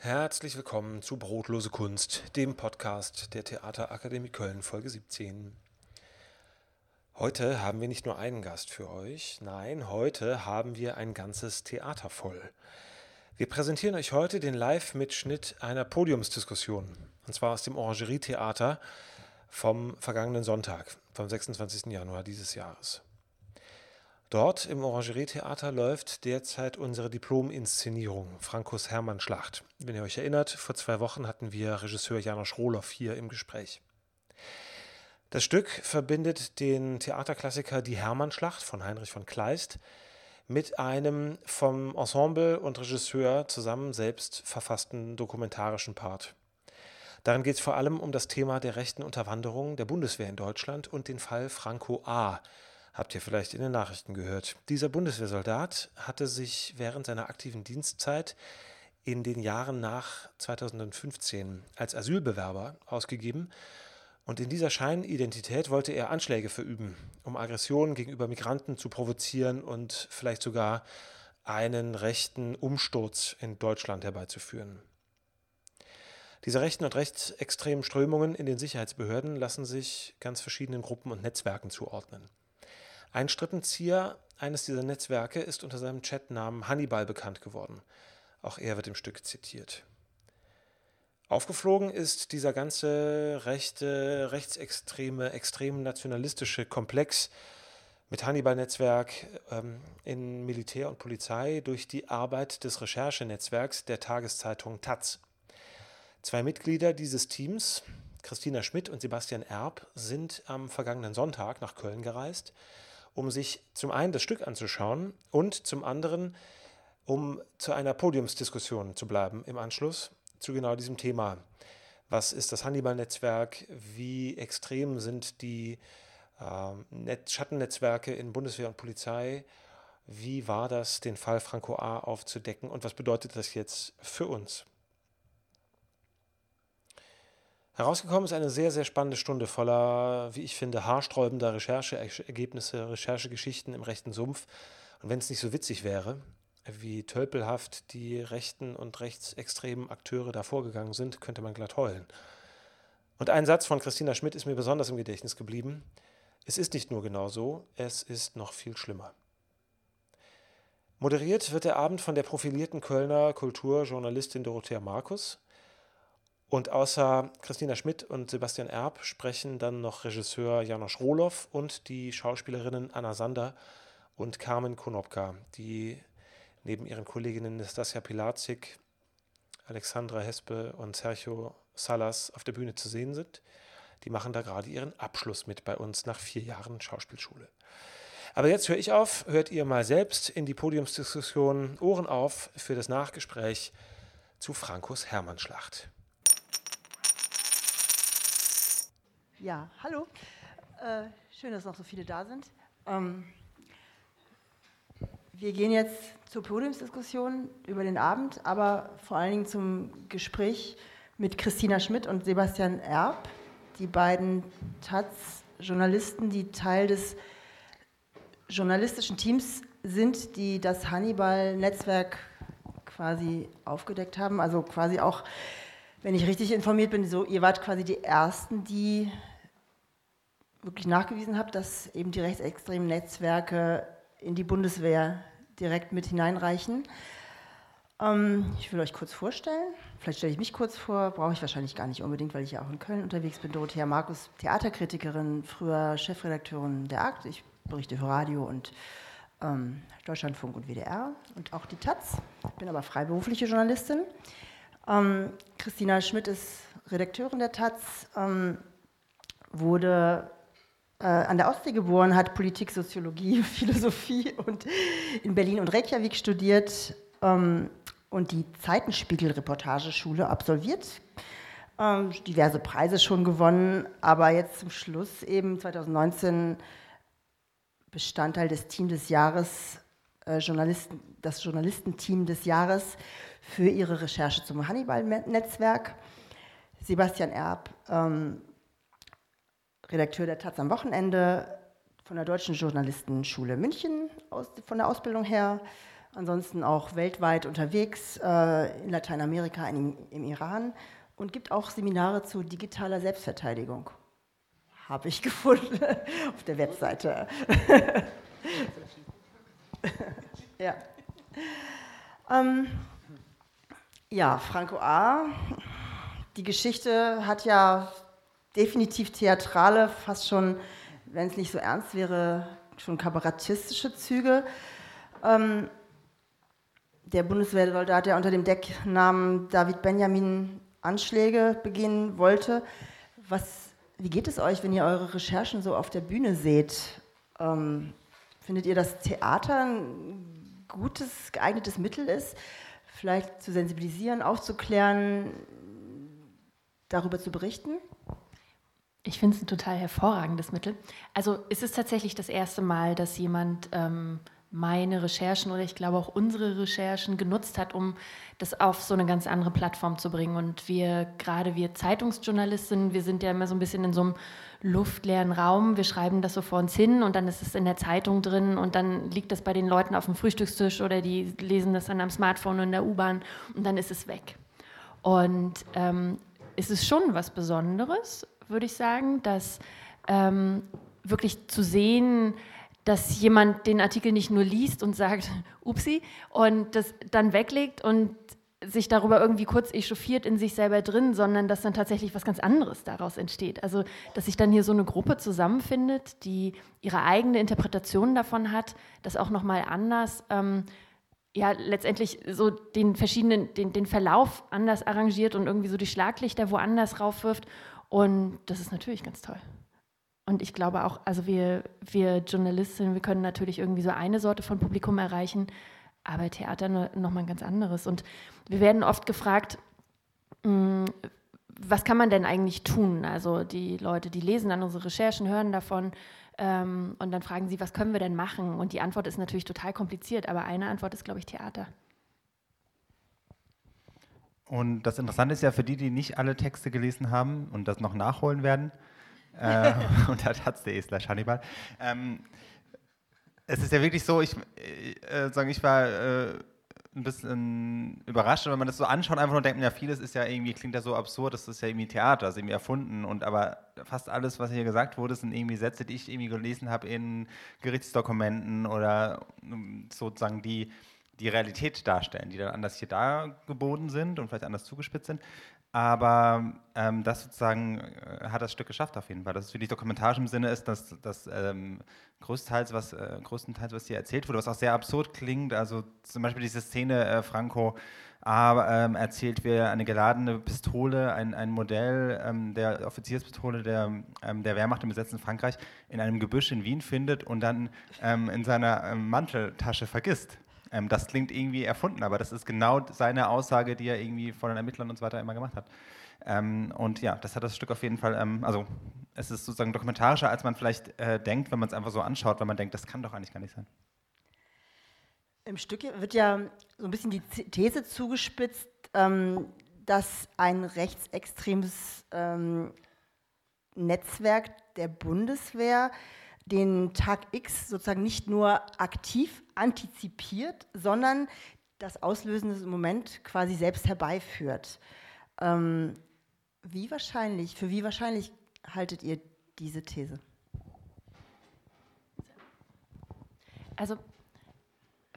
Herzlich willkommen zu Brotlose Kunst, dem Podcast der Theaterakademie Köln, Folge 17. Heute haben wir nicht nur einen Gast für euch, nein, heute haben wir ein ganzes Theater voll. Wir präsentieren euch heute den Live-Mitschnitt einer Podiumsdiskussion, und zwar aus dem Orangerie-Theater vom vergangenen Sonntag, vom 26. Januar dieses Jahres. Dort im Orangerie-Theater läuft derzeit unsere Diplom-Inszenierung Frankos Hermann-Schlacht. Wenn ihr euch erinnert, vor zwei Wochen hatten wir Regisseur Janosch Rohloff hier im Gespräch. Das Stück verbindet den Theaterklassiker Die Hermann-Schlacht von Heinrich von Kleist mit einem vom Ensemble und Regisseur zusammen selbst verfassten dokumentarischen Part. Darin geht es vor allem um das Thema der rechten Unterwanderung der Bundeswehr in Deutschland und den Fall Franco A., Habt ihr vielleicht in den Nachrichten gehört. Dieser Bundeswehrsoldat hatte sich während seiner aktiven Dienstzeit in den Jahren nach 2015 als Asylbewerber ausgegeben und in dieser Scheinidentität wollte er Anschläge verüben, um Aggressionen gegenüber Migranten zu provozieren und vielleicht sogar einen rechten Umsturz in Deutschland herbeizuführen. Diese rechten und rechtsextremen Strömungen in den Sicherheitsbehörden lassen sich ganz verschiedenen Gruppen und Netzwerken zuordnen. Ein Strippenzieher eines dieser Netzwerke ist unter seinem Chatnamen Hannibal bekannt geworden. Auch er wird im Stück zitiert. Aufgeflogen ist dieser ganze rechte, rechtsextreme, extrem nationalistische Komplex mit Hannibal-Netzwerk ähm, in Militär und Polizei durch die Arbeit des Recherchenetzwerks der Tageszeitung Taz. Zwei Mitglieder dieses Teams, Christina Schmidt und Sebastian Erb, sind am vergangenen Sonntag nach Köln gereist um sich zum einen das Stück anzuschauen und zum anderen, um zu einer Podiumsdiskussion zu bleiben im Anschluss zu genau diesem Thema. Was ist das Hannibal-Netzwerk? Wie extrem sind die äh, Schattennetzwerke in Bundeswehr und Polizei? Wie war das, den Fall Franco A. aufzudecken und was bedeutet das jetzt für uns? Herausgekommen ist eine sehr, sehr spannende Stunde voller, wie ich finde, haarsträubender Rechercheergebnisse, Recherchegeschichten im rechten Sumpf. Und wenn es nicht so witzig wäre, wie tölpelhaft die rechten und rechtsextremen Akteure da vorgegangen sind, könnte man glatt heulen. Und ein Satz von Christina Schmidt ist mir besonders im Gedächtnis geblieben. Es ist nicht nur genau so, es ist noch viel schlimmer. Moderiert wird der Abend von der profilierten Kölner Kulturjournalistin Dorothea Markus. Und außer Christina Schmidt und Sebastian Erb sprechen dann noch Regisseur Janosch Rohloff und die Schauspielerinnen Anna Sander und Carmen Konopka, die neben ihren Kolleginnen Nastasia Pilatzik, Alexandra Hespe und Sergio Salas auf der Bühne zu sehen sind. Die machen da gerade ihren Abschluss mit bei uns nach vier Jahren Schauspielschule. Aber jetzt höre ich auf, hört ihr mal selbst in die Podiumsdiskussion Ohren auf für das Nachgespräch zu Frankos Hermannschlacht. Ja, hallo. Äh, schön, dass noch so viele da sind. Ähm, wir gehen jetzt zur Podiumsdiskussion über den Abend, aber vor allen Dingen zum Gespräch mit Christina Schmidt und Sebastian Erb, die beiden Taz-Journalisten, die Teil des journalistischen Teams sind, die das Hannibal-Netzwerk quasi aufgedeckt haben. Also quasi auch, wenn ich richtig informiert bin, so, ihr wart quasi die Ersten, die wirklich nachgewiesen habe, dass eben die rechtsextremen Netzwerke in die Bundeswehr direkt mit hineinreichen. Ähm, ich will euch kurz vorstellen. Vielleicht stelle ich mich kurz vor, brauche ich wahrscheinlich gar nicht unbedingt, weil ich ja auch in Köln unterwegs bin. Dorothea Markus, Theaterkritikerin, früher Chefredakteurin der Akt. Ich berichte für Radio und ähm, Deutschlandfunk und WDR und auch die Taz. Ich bin aber freiberufliche Journalistin. Ähm, Christina Schmidt ist Redakteurin der Taz, ähm, wurde an der Ostsee geboren, hat Politik, Soziologie, Philosophie und in Berlin und Reykjavik studiert ähm, und die Zeitenspiegel-Reportageschule absolviert. Ähm, diverse Preise schon gewonnen, aber jetzt zum Schluss eben 2019 Bestandteil des Teams des Jahres, äh, Journalisten, das Journalistenteam des Jahres für ihre Recherche zum Hannibal-Netzwerk. Sebastian Erb ähm, Redakteur der Taz am Wochenende von der Deutschen Journalistenschule München aus, von der Ausbildung her. ansonsten auch weltweit unterwegs, äh, in Lateinamerika, im, im Iran und gibt auch Seminare zu digitaler Selbstverteidigung. Habe ich gefunden auf der Webseite. ja. Ähm, ja, Franco A. Die Geschichte hat ja definitiv theatrale, fast schon, wenn es nicht so ernst wäre, schon kabarettistische Züge. Ähm, der Bundeswehrsoldat, der unter dem Decknamen David Benjamin Anschläge begehen wollte. Was, wie geht es euch, wenn ihr eure Recherchen so auf der Bühne seht? Ähm, findet ihr, dass Theater ein gutes, geeignetes Mittel ist? vielleicht zu sensibilisieren, aufzuklären, darüber zu berichten? Ich finde es ein total hervorragendes Mittel. Also es ist tatsächlich das erste Mal, dass jemand ähm, meine Recherchen oder ich glaube auch unsere Recherchen genutzt hat, um das auf so eine ganz andere Plattform zu bringen. Und wir, gerade wir Zeitungsjournalistinnen, wir sind ja immer so ein bisschen in so einem luftleeren Raum. Wir schreiben das so vor uns hin und dann ist es in der Zeitung drin und dann liegt das bei den Leuten auf dem Frühstückstisch oder die lesen das dann am Smartphone in der U-Bahn und dann ist es weg. Und ähm, es ist schon was Besonderes, würde ich sagen, dass ähm, wirklich zu sehen, dass jemand den Artikel nicht nur liest und sagt, upsi, und das dann weglegt und sich darüber irgendwie kurz echauffiert in sich selber drin, sondern dass dann tatsächlich was ganz anderes daraus entsteht. Also, dass sich dann hier so eine Gruppe zusammenfindet, die ihre eigene Interpretation davon hat, das auch nochmal anders, ähm, ja, letztendlich so den verschiedenen, den, den Verlauf anders arrangiert und irgendwie so die Schlaglichter woanders raufwirft. Und das ist natürlich ganz toll. Und ich glaube auch, also wir, wir Journalistinnen, wir können natürlich irgendwie so eine Sorte von Publikum erreichen, aber Theater nochmal ein ganz anderes. Und wir werden oft gefragt, hm, was kann man denn eigentlich tun? Also die Leute, die lesen dann unsere Recherchen, hören davon ähm, und dann fragen sie, was können wir denn machen? Und die Antwort ist natürlich total kompliziert, aber eine Antwort ist, glaube ich, Theater. Und das Interessante ist ja für die, die nicht alle Texte gelesen haben und das noch nachholen werden, äh, unter taz.de slash Hannibal, ähm, es ist ja wirklich so, ich, äh, sagen, ich war äh, ein bisschen überrascht, wenn man das so anschaut, einfach nur denkt, ja, vieles ist ja irgendwie, klingt ja so absurd, das ist ja irgendwie Theater, das ist irgendwie erfunden und aber fast alles, was hier gesagt wurde, sind irgendwie Sätze, die ich irgendwie gelesen habe in Gerichtsdokumenten oder ähm, sozusagen die die Realität darstellen, die dann anders hier dargeboten sind und vielleicht anders zugespitzt sind. Aber ähm, das sozusagen äh, hat das Stück geschafft auf jeden Fall. Dass es wirklich dokumentarisch im Sinne ist, dass das ähm, größtenteils, was, äh, größtenteils, was hier erzählt wurde, was auch sehr absurd klingt. Also zum Beispiel diese Szene, äh, Franco A, ähm, erzählt, wie eine geladene Pistole, ein, ein Modell ähm, der Offizierspistole der, ähm, der Wehrmacht im besetzten Frankreich in einem Gebüsch in Wien findet und dann ähm, in seiner Manteltasche vergisst. Ähm, das klingt irgendwie erfunden, aber das ist genau seine Aussage, die er irgendwie von den Ermittlern und so weiter immer gemacht hat. Ähm, und ja, das hat das Stück auf jeden Fall, ähm, also es ist sozusagen dokumentarischer, als man vielleicht äh, denkt, wenn man es einfach so anschaut, weil man denkt, das kann doch eigentlich gar nicht sein. Im Stück wird ja so ein bisschen die These zugespitzt, ähm, dass ein rechtsextremes ähm, Netzwerk der Bundeswehr den Tag X sozusagen nicht nur aktiv antizipiert, sondern das auslösende Moment quasi selbst herbeiführt. Ähm, wie wahrscheinlich, für wie wahrscheinlich haltet ihr diese These? Also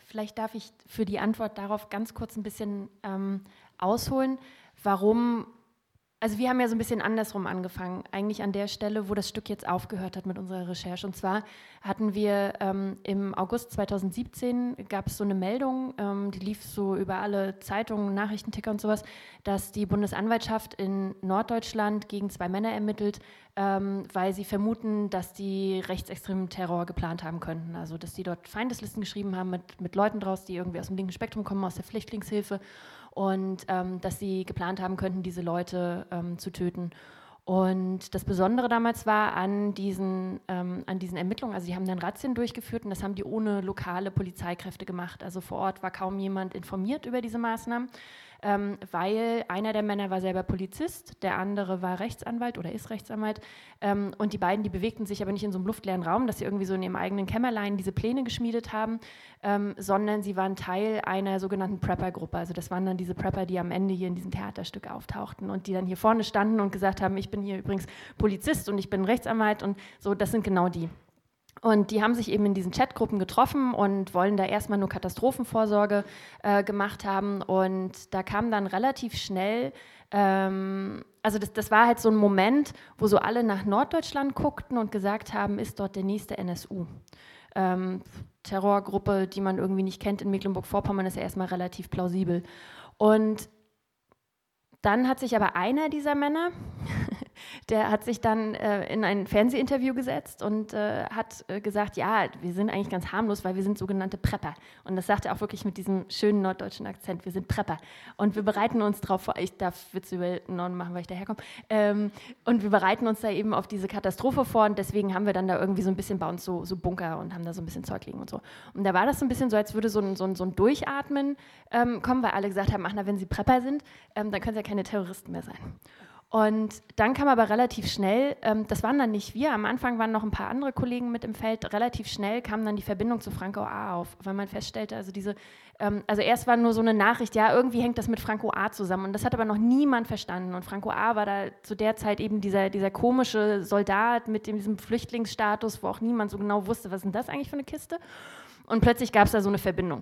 vielleicht darf ich für die Antwort darauf ganz kurz ein bisschen ähm, ausholen, warum also wir haben ja so ein bisschen andersrum angefangen, eigentlich an der Stelle, wo das Stück jetzt aufgehört hat mit unserer Recherche. Und zwar hatten wir ähm, im August 2017 gab es so eine Meldung, ähm, die lief so über alle Zeitungen, Nachrichtenticker und sowas, dass die Bundesanwaltschaft in Norddeutschland gegen zwei Männer ermittelt, ähm, weil sie vermuten, dass die rechtsextremen Terror geplant haben könnten. Also dass die dort Feindeslisten geschrieben haben mit, mit Leuten draus, die irgendwie aus dem linken Spektrum kommen, aus der Flüchtlingshilfe und ähm, dass sie geplant haben könnten, diese Leute ähm, zu töten. Und das Besondere damals war an diesen, ähm, an diesen Ermittlungen, also die haben dann Razzien durchgeführt und das haben die ohne lokale Polizeikräfte gemacht. Also vor Ort war kaum jemand informiert über diese Maßnahmen. Ähm, weil einer der Männer war selber Polizist, der andere war Rechtsanwalt oder ist Rechtsanwalt. Ähm, und die beiden, die bewegten sich aber nicht in so einem luftleeren Raum, dass sie irgendwie so in ihrem eigenen Kämmerlein diese Pläne geschmiedet haben, ähm, sondern sie waren Teil einer sogenannten Prepper-Gruppe. Also das waren dann diese Prepper, die am Ende hier in diesem Theaterstück auftauchten und die dann hier vorne standen und gesagt haben, ich bin hier übrigens Polizist und ich bin Rechtsanwalt und so, das sind genau die. Und die haben sich eben in diesen Chatgruppen getroffen und wollen da erstmal nur Katastrophenvorsorge äh, gemacht haben. Und da kam dann relativ schnell, ähm, also das, das war halt so ein Moment, wo so alle nach Norddeutschland guckten und gesagt haben, ist dort der nächste NSU. Ähm, Terrorgruppe, die man irgendwie nicht kennt in Mecklenburg-Vorpommern, ist ja erstmal relativ plausibel. Und dann hat sich aber einer dieser Männer, der hat sich dann äh, in ein Fernsehinterview gesetzt und äh, hat äh, gesagt, ja, wir sind eigentlich ganz harmlos, weil wir sind sogenannte Prepper. Und das sagt er auch wirklich mit diesem schönen norddeutschen Akzent, wir sind Prepper. Und wir bereiten uns darauf vor, ich darf Witze über Norden machen, weil ich daherkomme, ähm, und wir bereiten uns da eben auf diese Katastrophe vor und deswegen haben wir dann da irgendwie so ein bisschen bei uns so, so Bunker und haben da so ein bisschen Zeug liegen und so. Und da war das so ein bisschen so, als würde so ein, so ein, so ein Durchatmen ähm, kommen, weil alle gesagt haben, ach na, wenn sie Prepper sind, ähm, dann können sie ja keine Terroristen mehr sein. Und dann kam aber relativ schnell, ähm, das waren dann nicht wir, am Anfang waren noch ein paar andere Kollegen mit im Feld, relativ schnell kam dann die Verbindung zu Franco A auf, weil man feststellte, also diese, ähm, also erst war nur so eine Nachricht, ja, irgendwie hängt das mit Franco A zusammen. Und das hat aber noch niemand verstanden. Und Franco A war da zu der Zeit eben dieser, dieser komische Soldat mit dem, diesem Flüchtlingsstatus, wo auch niemand so genau wusste, was ist denn das eigentlich für eine Kiste? Und plötzlich gab es da so eine Verbindung.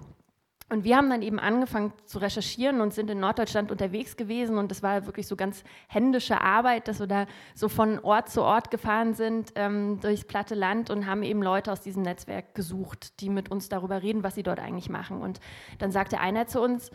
Und wir haben dann eben angefangen zu recherchieren und sind in Norddeutschland unterwegs gewesen. Und das war wirklich so ganz händische Arbeit, dass wir da so von Ort zu Ort gefahren sind ähm, durchs platte Land und haben eben Leute aus diesem Netzwerk gesucht, die mit uns darüber reden, was sie dort eigentlich machen. Und dann sagte einer zu uns,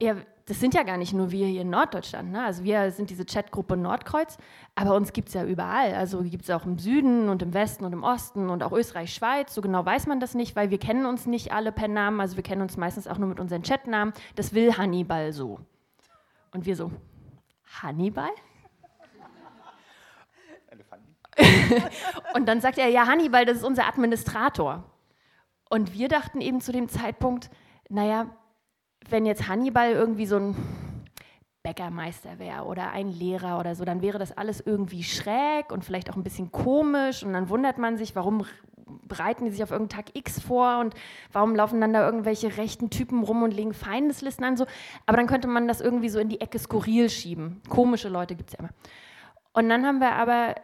ja, das sind ja gar nicht nur wir hier in Norddeutschland. Ne? Also wir sind diese Chatgruppe Nordkreuz, aber uns gibt es ja überall. Also gibt es auch im Süden und im Westen und im Osten und auch Österreich, Schweiz. So genau weiß man das nicht, weil wir kennen uns nicht alle per Namen. Also wir kennen uns meistens auch nur mit unseren Chatnamen. Das will Hannibal so. Und wir so, Hannibal? und dann sagt er, ja, Hannibal, das ist unser Administrator. Und wir dachten eben zu dem Zeitpunkt, naja, wenn jetzt Hannibal irgendwie so ein Bäckermeister wäre oder ein Lehrer oder so, dann wäre das alles irgendwie schräg und vielleicht auch ein bisschen komisch und dann wundert man sich, warum bereiten die sich auf irgendeinen Tag X vor und warum laufen dann da irgendwelche rechten Typen rum und legen Feindeslisten an so. Aber dann könnte man das irgendwie so in die Ecke skurril schieben. Komische Leute gibt es ja immer. Und dann haben wir aber,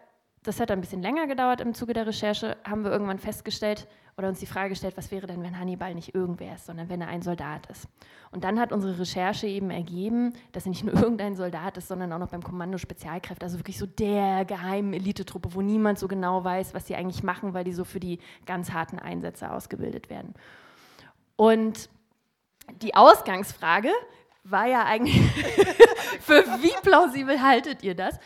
das hat ein bisschen länger gedauert im Zuge der Recherche, haben wir irgendwann festgestellt, oder uns die Frage gestellt, was wäre denn, wenn Hannibal nicht irgendwer ist, sondern wenn er ein Soldat ist. Und dann hat unsere Recherche eben ergeben, dass er nicht nur irgendein Soldat ist, sondern auch noch beim Kommando Spezialkräfte, also wirklich so der geheimen Elitetruppe, wo niemand so genau weiß, was sie eigentlich machen, weil die so für die ganz harten Einsätze ausgebildet werden. Und die Ausgangsfrage war ja eigentlich, für wie plausibel haltet ihr das?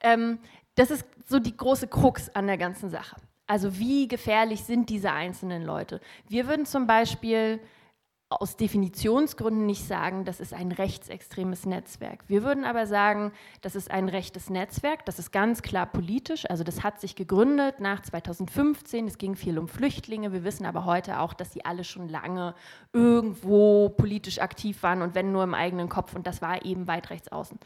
Ähm, das ist so die große Krux an der ganzen Sache. Also wie gefährlich sind diese einzelnen Leute? Wir würden zum Beispiel aus Definitionsgründen nicht sagen, das ist ein rechtsextremes Netzwerk. Wir würden aber sagen, das ist ein rechtes Netzwerk, das ist ganz klar politisch, also das hat sich gegründet nach 2015, es ging viel um Flüchtlinge, wir wissen aber heute auch, dass sie alle schon lange irgendwo politisch aktiv waren und wenn nur im eigenen Kopf und das war eben weit rechts außen.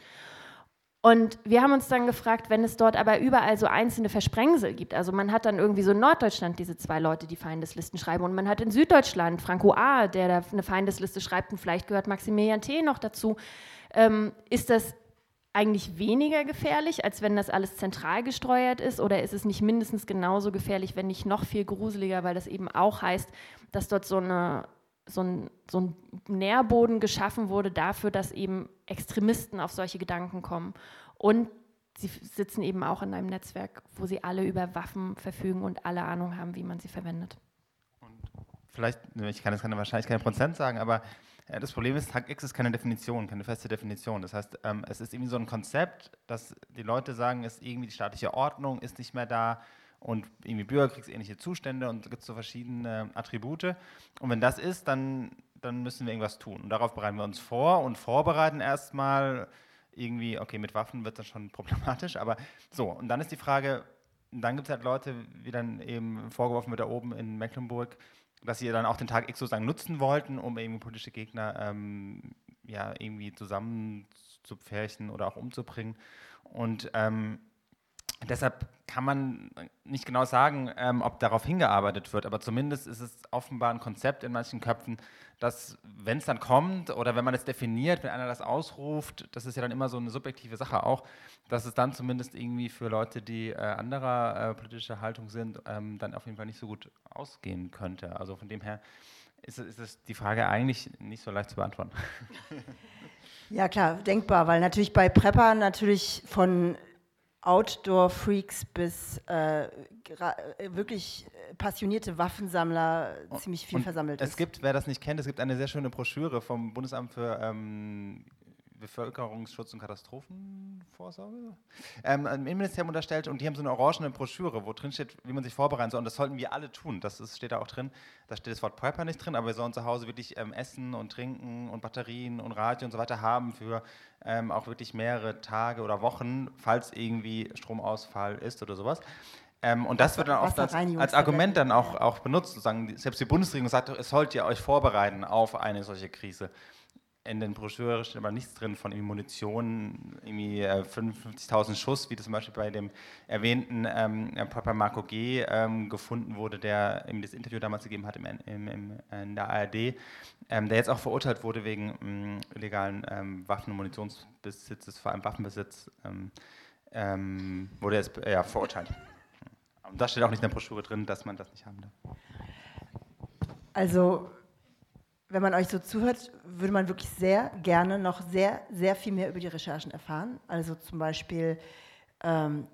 Und wir haben uns dann gefragt, wenn es dort aber überall so einzelne Versprengsel gibt, also man hat dann irgendwie so in Norddeutschland diese zwei Leute, die Feindeslisten schreiben, und man hat in Süddeutschland Franco A., der da eine Feindesliste schreibt, und vielleicht gehört Maximilian T. noch dazu, ähm, ist das eigentlich weniger gefährlich, als wenn das alles zentral gesteuert ist? Oder ist es nicht mindestens genauso gefährlich, wenn nicht noch viel gruseliger, weil das eben auch heißt, dass dort so eine so ein, so ein Nährboden geschaffen wurde dafür, dass eben Extremisten auf solche Gedanken kommen. Und sie sitzen eben auch in einem Netzwerk, wo sie alle über Waffen verfügen und alle Ahnung haben, wie man sie verwendet. Und vielleicht, ich kann jetzt keine, wahrscheinlich keinen Prozent sagen, aber ja, das Problem ist, Tag X ist keine Definition, keine feste Definition. Das heißt, ähm, es ist irgendwie so ein Konzept, dass die Leute sagen, ist irgendwie die staatliche Ordnung ist nicht mehr da, und irgendwie bürgerkriegsähnliche Zustände und es gibt so verschiedene Attribute. Und wenn das ist, dann, dann müssen wir irgendwas tun. Und darauf bereiten wir uns vor und vorbereiten erstmal irgendwie, okay, mit Waffen wird das schon problematisch, aber so. Und dann ist die Frage, dann gibt es halt Leute, wie dann eben vorgeworfen wird da oben in Mecklenburg, dass sie dann auch den Tag X sozusagen nutzen wollten, um eben politische Gegner ähm, ja, irgendwie zusammenzupferchen oder auch umzubringen. Und ähm, deshalb kann man nicht genau sagen, ähm, ob darauf hingearbeitet wird, aber zumindest ist es offenbar ein Konzept in manchen Köpfen, dass, wenn es dann kommt oder wenn man es definiert, wenn einer das ausruft, das ist ja dann immer so eine subjektive Sache auch, dass es dann zumindest irgendwie für Leute, die äh, anderer äh, politischer Haltung sind, ähm, dann auf jeden Fall nicht so gut ausgehen könnte. Also von dem her ist, ist es die Frage eigentlich nicht so leicht zu beantworten. Ja klar, denkbar, weil natürlich bei Prepper natürlich von Outdoor-Freaks bis äh, äh wirklich passionierte Waffensammler ziemlich viel und versammelt ist. Es gibt, wer das nicht kennt, es gibt eine sehr schöne Broschüre vom Bundesamt für ähm, Bevölkerungsschutz und Katastrophenvorsorge ähm, im Innenministerium unterstellt und die haben so eine orangene Broschüre, wo drin steht, wie man sich vorbereiten soll. Und das sollten wir alle tun. Das ist, steht da auch drin. Da steht das Wort Prepper nicht drin, aber wir sollen zu Hause wirklich ähm, Essen und Trinken und Batterien und Radio und so weiter haben für ähm, auch wirklich mehrere Tage oder Wochen, falls irgendwie Stromausfall ist oder sowas. Ähm, und das wird dann oft als, als Argument dann auch, auch benutzt. Sozusagen, selbst die Bundesregierung sagt, es sollt ihr euch vorbereiten auf eine solche Krise in den Broschüren steht aber nichts drin von Munition, irgendwie 55.000 äh, Schuss, wie das zum Beispiel bei dem erwähnten ähm, Papa Marco G. Ähm, gefunden wurde, der ihm das Interview damals gegeben hat im, im, im, in der ARD, ähm, der jetzt auch verurteilt wurde wegen ähm, illegalen ähm, Waffen- und Munitionsbesitzes, vor allem Waffenbesitz, ähm, wurde jetzt äh, ja, verurteilt. Und da steht auch nicht in der Broschüre drin, dass man das nicht haben darf. Also wenn man euch so zuhört, würde man wirklich sehr gerne noch sehr, sehr viel mehr über die Recherchen erfahren. Also zum Beispiel ähm,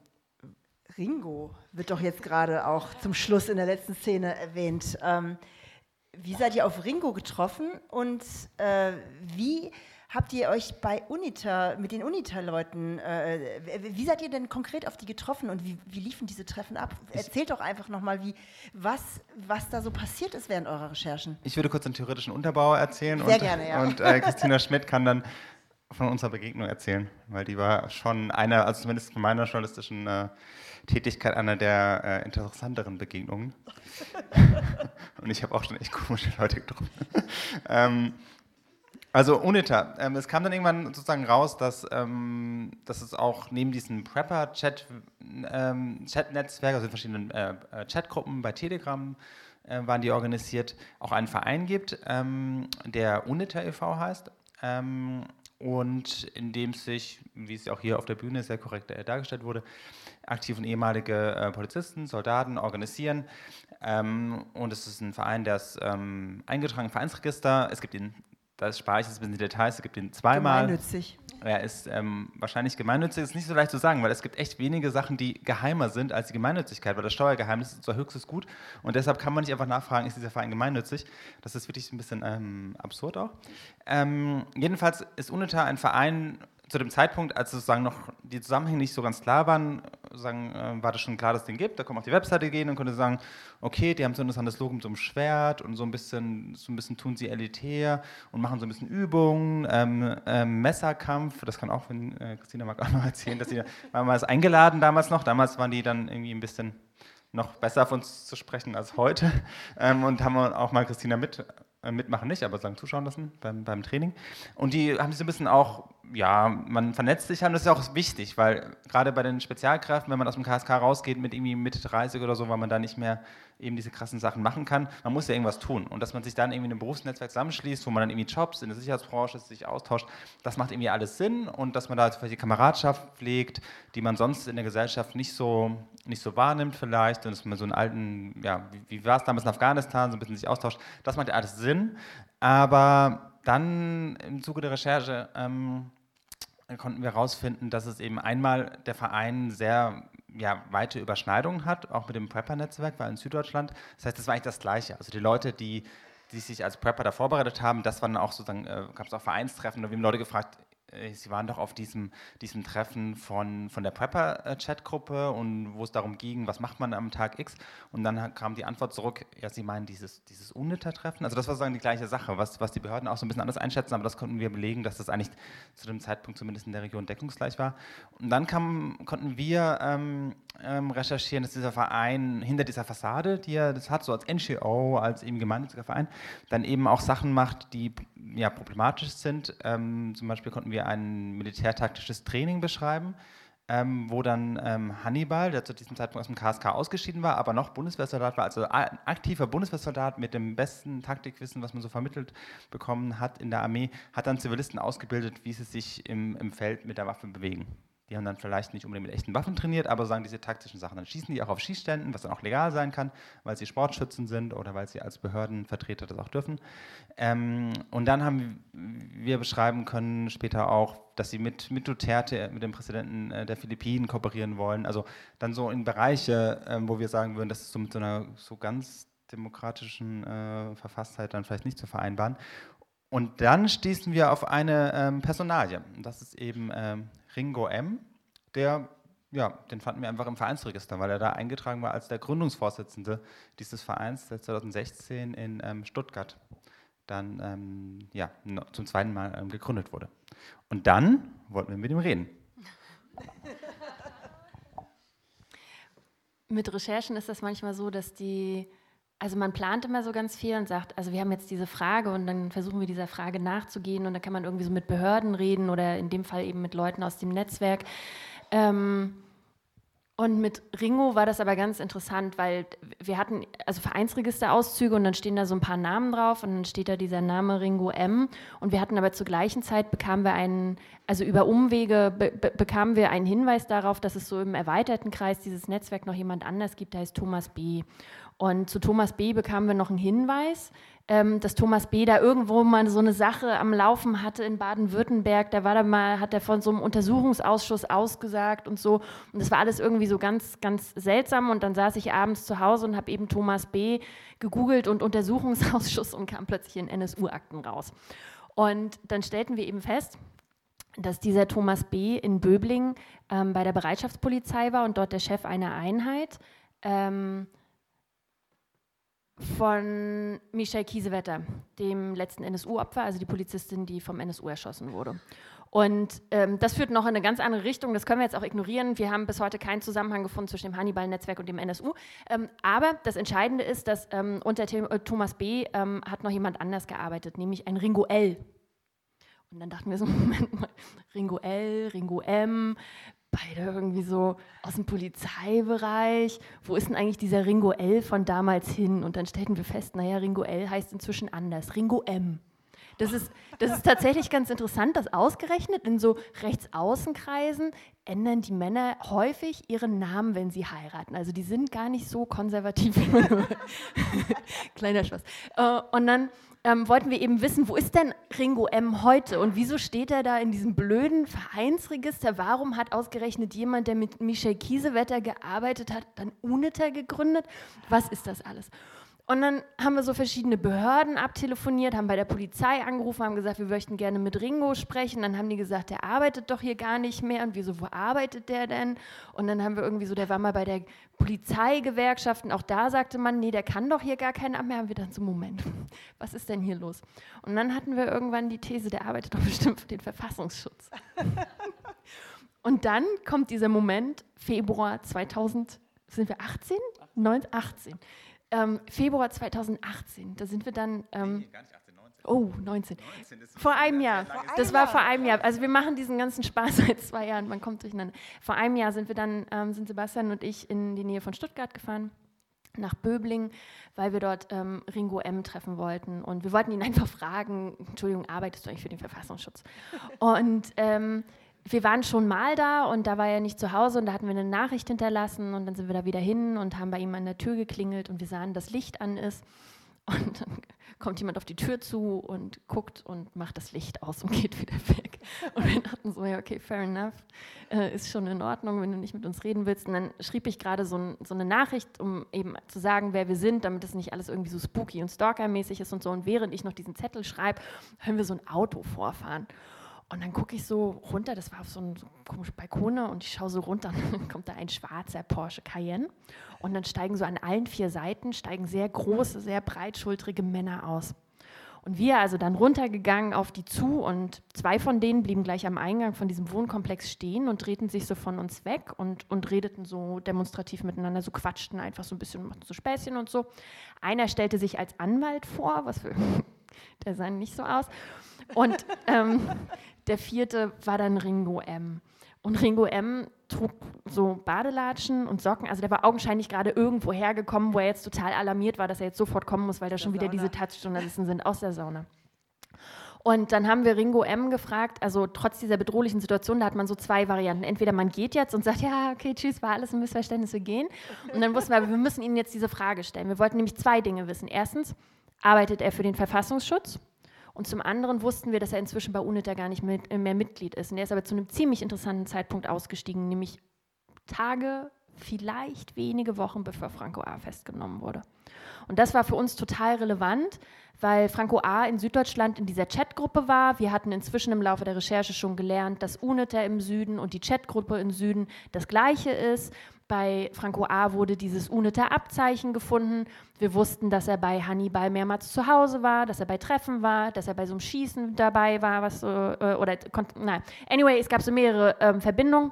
Ringo wird doch jetzt gerade auch zum Schluss in der letzten Szene erwähnt. Ähm, wie seid ihr auf Ringo getroffen und äh, wie habt ihr euch bei UNITA, mit den UNITA-Leuten, äh, wie seid ihr denn konkret auf die getroffen und wie, wie liefen diese Treffen ab? Erzählt doch einfach nochmal, was, was da so passiert ist während eurer Recherchen. Ich würde kurz den theoretischen Unterbau erzählen. Sehr und, gerne, ja. Und äh, Christina Schmidt kann dann von unserer Begegnung erzählen, weil die war schon eine, also zumindest von meiner journalistischen äh, Tätigkeit, eine der äh, interessanteren Begegnungen. und ich habe auch schon echt komische Leute getroffen. ähm, also UNITA. Ähm, es kam dann irgendwann sozusagen raus, dass, ähm, dass es auch neben diesem Prepper-Chat, ähm, also in verschiedenen äh, äh, Chatgruppen bei Telegram äh, waren die organisiert, auch einen Verein gibt, ähm, der UNITA e.V. heißt. Ähm, und in dem sich, wie es auch hier auf der Bühne sehr korrekt äh, dargestellt wurde, aktiv und ehemalige äh, Polizisten, Soldaten organisieren. Ähm, und es ist ein Verein, der ist eingetragen im Vereinsregister. Es gibt ihn das spare ich jetzt ein bisschen die Details, es gibt ihn zweimal. Gemeinnützig. Er ist ähm, wahrscheinlich gemeinnützig, ist nicht so leicht zu sagen, weil es gibt echt wenige Sachen, die geheimer sind als die Gemeinnützigkeit, weil das Steuergeheimnis ist zwar höchstes Gut und deshalb kann man nicht einfach nachfragen, ist dieser Verein gemeinnützig. Das ist wirklich ein bisschen ähm, absurd auch. Ähm, jedenfalls ist UNITA ein Verein zu dem Zeitpunkt, als sozusagen noch die Zusammenhänge nicht so ganz klar waren, sagen, äh, war das schon klar, dass es den gibt. Da konnte man auf die Webseite gehen und konnte sagen, okay, die haben so ein interessantes Logo mit so einem Schwert und so ein bisschen, so ein bisschen tun sie elitär und machen so ein bisschen Übungen, ähm, ähm, Messerkampf, das kann auch, wenn äh, Christina mag auch noch erzählen, dass sie mal eingeladen damals noch. Damals waren die dann irgendwie ein bisschen noch besser auf uns zu sprechen als heute ähm, und haben auch mal Christina mit äh, mitmachen nicht, aber sagen zuschauen lassen beim, beim Training. Und die haben sich so ein bisschen auch, ja, man vernetzt sich, und das ist auch wichtig, weil gerade bei den Spezialkräften, wenn man aus dem KSK rausgeht mit irgendwie Mitte 30 oder so, weil man da nicht mehr eben diese krassen Sachen machen kann. Man muss ja irgendwas tun. Und dass man sich dann irgendwie in einem Berufsnetzwerk zusammenschließt, wo man dann irgendwie Jobs in der Sicherheitsbranche sich austauscht, das macht irgendwie alles Sinn. Und dass man da vielleicht die Kameradschaft pflegt, die man sonst in der Gesellschaft nicht so, nicht so wahrnimmt vielleicht. Und dass man so einen alten, ja, wie, wie war es damals in Afghanistan, so ein bisschen sich austauscht. Das macht ja alles Sinn. Aber dann im Zuge der Recherche ähm, konnten wir herausfinden, dass es eben einmal der Verein sehr ja, weite Überschneidungen hat, auch mit dem Prepper-Netzwerk, weil in Süddeutschland, das heißt, das war eigentlich das Gleiche. Also die Leute, die, die sich als Prepper da vorbereitet haben, das waren auch sozusagen, äh, gab es auch Vereinstreffen, da haben Leute gefragt, Sie waren doch auf diesem, diesem Treffen von, von der Prepper-Chat-Gruppe und wo es darum ging, was macht man am Tag X. Und dann kam die Antwort zurück, ja, Sie meinen dieses, dieses UNITA-Treffen. Also das war sozusagen die gleiche Sache, was, was die Behörden auch so ein bisschen anders einschätzen, aber das konnten wir belegen, dass das eigentlich zu dem Zeitpunkt zumindest in der Region deckungsgleich war. Und dann kam, konnten wir ähm, ähm, recherchieren, dass dieser Verein hinter dieser Fassade, die er das hat, so als NGO, als eben gemeinnütziger Verein, dann eben auch Sachen macht, die ja, problematisch sind. Ähm, zum Beispiel konnten wir ein militärtaktisches Training beschreiben, ähm, wo dann ähm, Hannibal, der zu diesem Zeitpunkt aus dem KSK ausgeschieden war, aber noch Bundeswehrsoldat war, also ein aktiver Bundeswehrsoldat mit dem besten Taktikwissen, was man so vermittelt bekommen hat in der Armee, hat dann Zivilisten ausgebildet, wie sie sich im, im Feld mit der Waffe bewegen. Die haben dann vielleicht nicht unbedingt mit echten Waffen trainiert, aber sagen diese taktischen Sachen. Dann schießen die auch auf Schießständen, was dann auch legal sein kann, weil sie Sportschützen sind oder weil sie als Behördenvertreter das auch dürfen. Ähm, und dann haben wir beschreiben können später auch, dass sie mit, mit Duterte, mit dem Präsidenten äh, der Philippinen kooperieren wollen. Also dann so in Bereiche, äh, wo wir sagen würden, das ist so mit so einer so ganz demokratischen äh, Verfasstheit dann vielleicht nicht zu vereinbaren. Und dann stießen wir auf eine ähm, Personalie. Das ist eben ähm, Ringo M., der, ja, den fanden wir einfach im Vereinsregister, weil er da eingetragen war als der Gründungsvorsitzende dieses Vereins, der 2016 in ähm, Stuttgart dann ähm, ja, zum zweiten Mal ähm, gegründet wurde. Und dann wollten wir mit ihm reden. Mit Recherchen ist das manchmal so, dass die also man plant immer so ganz viel und sagt, also wir haben jetzt diese Frage und dann versuchen wir dieser Frage nachzugehen und dann kann man irgendwie so mit Behörden reden oder in dem Fall eben mit Leuten aus dem Netzwerk. Ähm, und mit Ringo war das aber ganz interessant, weil wir hatten also Vereinsregisterauszüge und dann stehen da so ein paar Namen drauf und dann steht da dieser Name Ringo M. Und wir hatten aber zur gleichen Zeit bekamen wir einen, also über Umwege be be bekamen wir einen Hinweis darauf, dass es so im erweiterten Kreis dieses Netzwerk noch jemand anders gibt, der heißt Thomas B. Und zu Thomas B. bekamen wir noch einen Hinweis, ähm, dass Thomas B. da irgendwo mal so eine Sache am Laufen hatte in Baden-Württemberg. Da war da mal, hat er von so einem Untersuchungsausschuss ausgesagt und so. Und das war alles irgendwie so ganz, ganz seltsam. Und dann saß ich abends zu Hause und habe eben Thomas B. gegoogelt und Untersuchungsausschuss und kam plötzlich in NSU-Akten raus. Und dann stellten wir eben fest, dass dieser Thomas B. in Böbling ähm, bei der Bereitschaftspolizei war und dort der Chef einer Einheit. Ähm, von Michelle Kiesewetter, dem letzten NSU-Opfer, also die Polizistin, die vom NSU erschossen wurde. Und ähm, das führt noch in eine ganz andere Richtung. Das können wir jetzt auch ignorieren. Wir haben bis heute keinen Zusammenhang gefunden zwischen dem Hannibal-Netzwerk und dem NSU. Ähm, aber das Entscheidende ist, dass ähm, unter äh, Thomas B. Ähm, hat noch jemand anders gearbeitet, nämlich ein Ringo L. Und dann dachten wir so, Moment mal, Ringo L, Ringo M, beide irgendwie so aus dem Polizeibereich. Wo ist denn eigentlich dieser Ringo L von damals hin? Und dann stellten wir fest, naja, Ringo L heißt inzwischen anders, Ringo M. Das ist, das ist tatsächlich ganz interessant, dass ausgerechnet in so Rechtsaußenkreisen ändern die Männer häufig ihren Namen, wenn sie heiraten. Also die sind gar nicht so konservativ. Kleiner Spaß. Äh, und dann ähm, wollten wir eben wissen, wo ist denn Ringo M heute und wieso steht er da in diesem blöden Vereinsregister? Warum hat ausgerechnet jemand, der mit Michel Kiesewetter gearbeitet hat, dann UNITA gegründet? Was ist das alles? Und dann haben wir so verschiedene Behörden abtelefoniert, haben bei der Polizei angerufen, haben gesagt, wir möchten gerne mit Ringo sprechen. Dann haben die gesagt, der arbeitet doch hier gar nicht mehr. Und wir so, wo arbeitet der denn? Und dann haben wir irgendwie so, der war mal bei der Polizeigewerkschaft. Und auch da sagte man, nee, der kann doch hier gar keinen Amt mehr. Haben wir dann so, Moment, was ist denn hier los? Und dann hatten wir irgendwann die These, der arbeitet doch bestimmt für den Verfassungsschutz. Und dann kommt dieser Moment, Februar 2000, sind wir 18? 19, 18 ähm, Februar 2018, da sind wir dann. Ähm, nee, gar nicht 18, 19. Oh, 19. 19 vor einem Jahr. Das war vor einem Jahr. Also wir machen diesen ganzen Spaß seit zwei Jahren. Man kommt durcheinander. Vor einem Jahr sind wir dann, ähm, sind Sebastian und ich in die Nähe von Stuttgart gefahren nach Böbling, weil wir dort ähm, Ringo M. treffen wollten. Und wir wollten ihn einfach fragen, Entschuldigung, arbeitest du eigentlich für den Verfassungsschutz? Und ähm, wir waren schon mal da und da war er nicht zu Hause und da hatten wir eine Nachricht hinterlassen und dann sind wir da wieder hin und haben bei ihm an der Tür geklingelt und wir sahen, dass Licht an ist. Und dann kommt jemand auf die Tür zu und guckt und macht das Licht aus und geht wieder weg. Und wir dachten so, ja, okay, fair enough, äh, ist schon in Ordnung, wenn du nicht mit uns reden willst. Und dann schrieb ich gerade so, so, eine Nachricht, um eben zu sagen, wer wir sind, damit es nicht alles irgendwie so spooky und stalkermäßig ist und so. Und während ich noch diesen Zettel schreibe, hören wir so ein Auto vorfahren. Und dann gucke ich so runter, das war auf so einem so komischen Balkone und ich schaue so runter und dann kommt da ein schwarzer Porsche Cayenne und dann steigen so an allen vier Seiten, steigen sehr große, sehr breitschultrige Männer aus. Und wir also dann runtergegangen auf die zu und zwei von denen blieben gleich am Eingang von diesem Wohnkomplex stehen und drehten sich so von uns weg und, und redeten so demonstrativ miteinander, so quatschten einfach so ein bisschen, machten so Späßchen und so. Einer stellte sich als Anwalt vor, was wir der sah nicht so aus. Und ähm, der vierte war dann Ringo M. Und Ringo M trug so Badelatschen und Socken. Also der war augenscheinlich gerade irgendwo hergekommen, wo er jetzt total alarmiert war, dass er jetzt sofort kommen muss, weil da schon wieder diese Touch-Journalisten sind aus der Sauna. Und dann haben wir Ringo M gefragt, also trotz dieser bedrohlichen Situation, da hat man so zwei Varianten. Entweder man geht jetzt und sagt, ja, okay, tschüss, war alles ein Missverständnis, wir gehen. Und dann wussten wir, wir müssen Ihnen jetzt diese Frage stellen. Wir wollten nämlich zwei Dinge wissen. Erstens, arbeitet er für den Verfassungsschutz? Und zum anderen wussten wir, dass er inzwischen bei UNITA gar nicht mit, mehr Mitglied ist. Und er ist aber zu einem ziemlich interessanten Zeitpunkt ausgestiegen, nämlich Tage, vielleicht wenige Wochen bevor Franco A. festgenommen wurde. Und das war für uns total relevant, weil Franco A. in Süddeutschland in dieser Chatgruppe war. Wir hatten inzwischen im Laufe der Recherche schon gelernt, dass UNITA im Süden und die Chatgruppe im Süden das gleiche ist. Bei Franco A. wurde dieses UNITA-Abzeichen gefunden. Wir wussten, dass er bei Hannibal mehrmals zu Hause war, dass er bei Treffen war, dass er bei so einem Schießen dabei war, was, äh, oder, nein. Anyway, es gab so mehrere ähm, Verbindungen.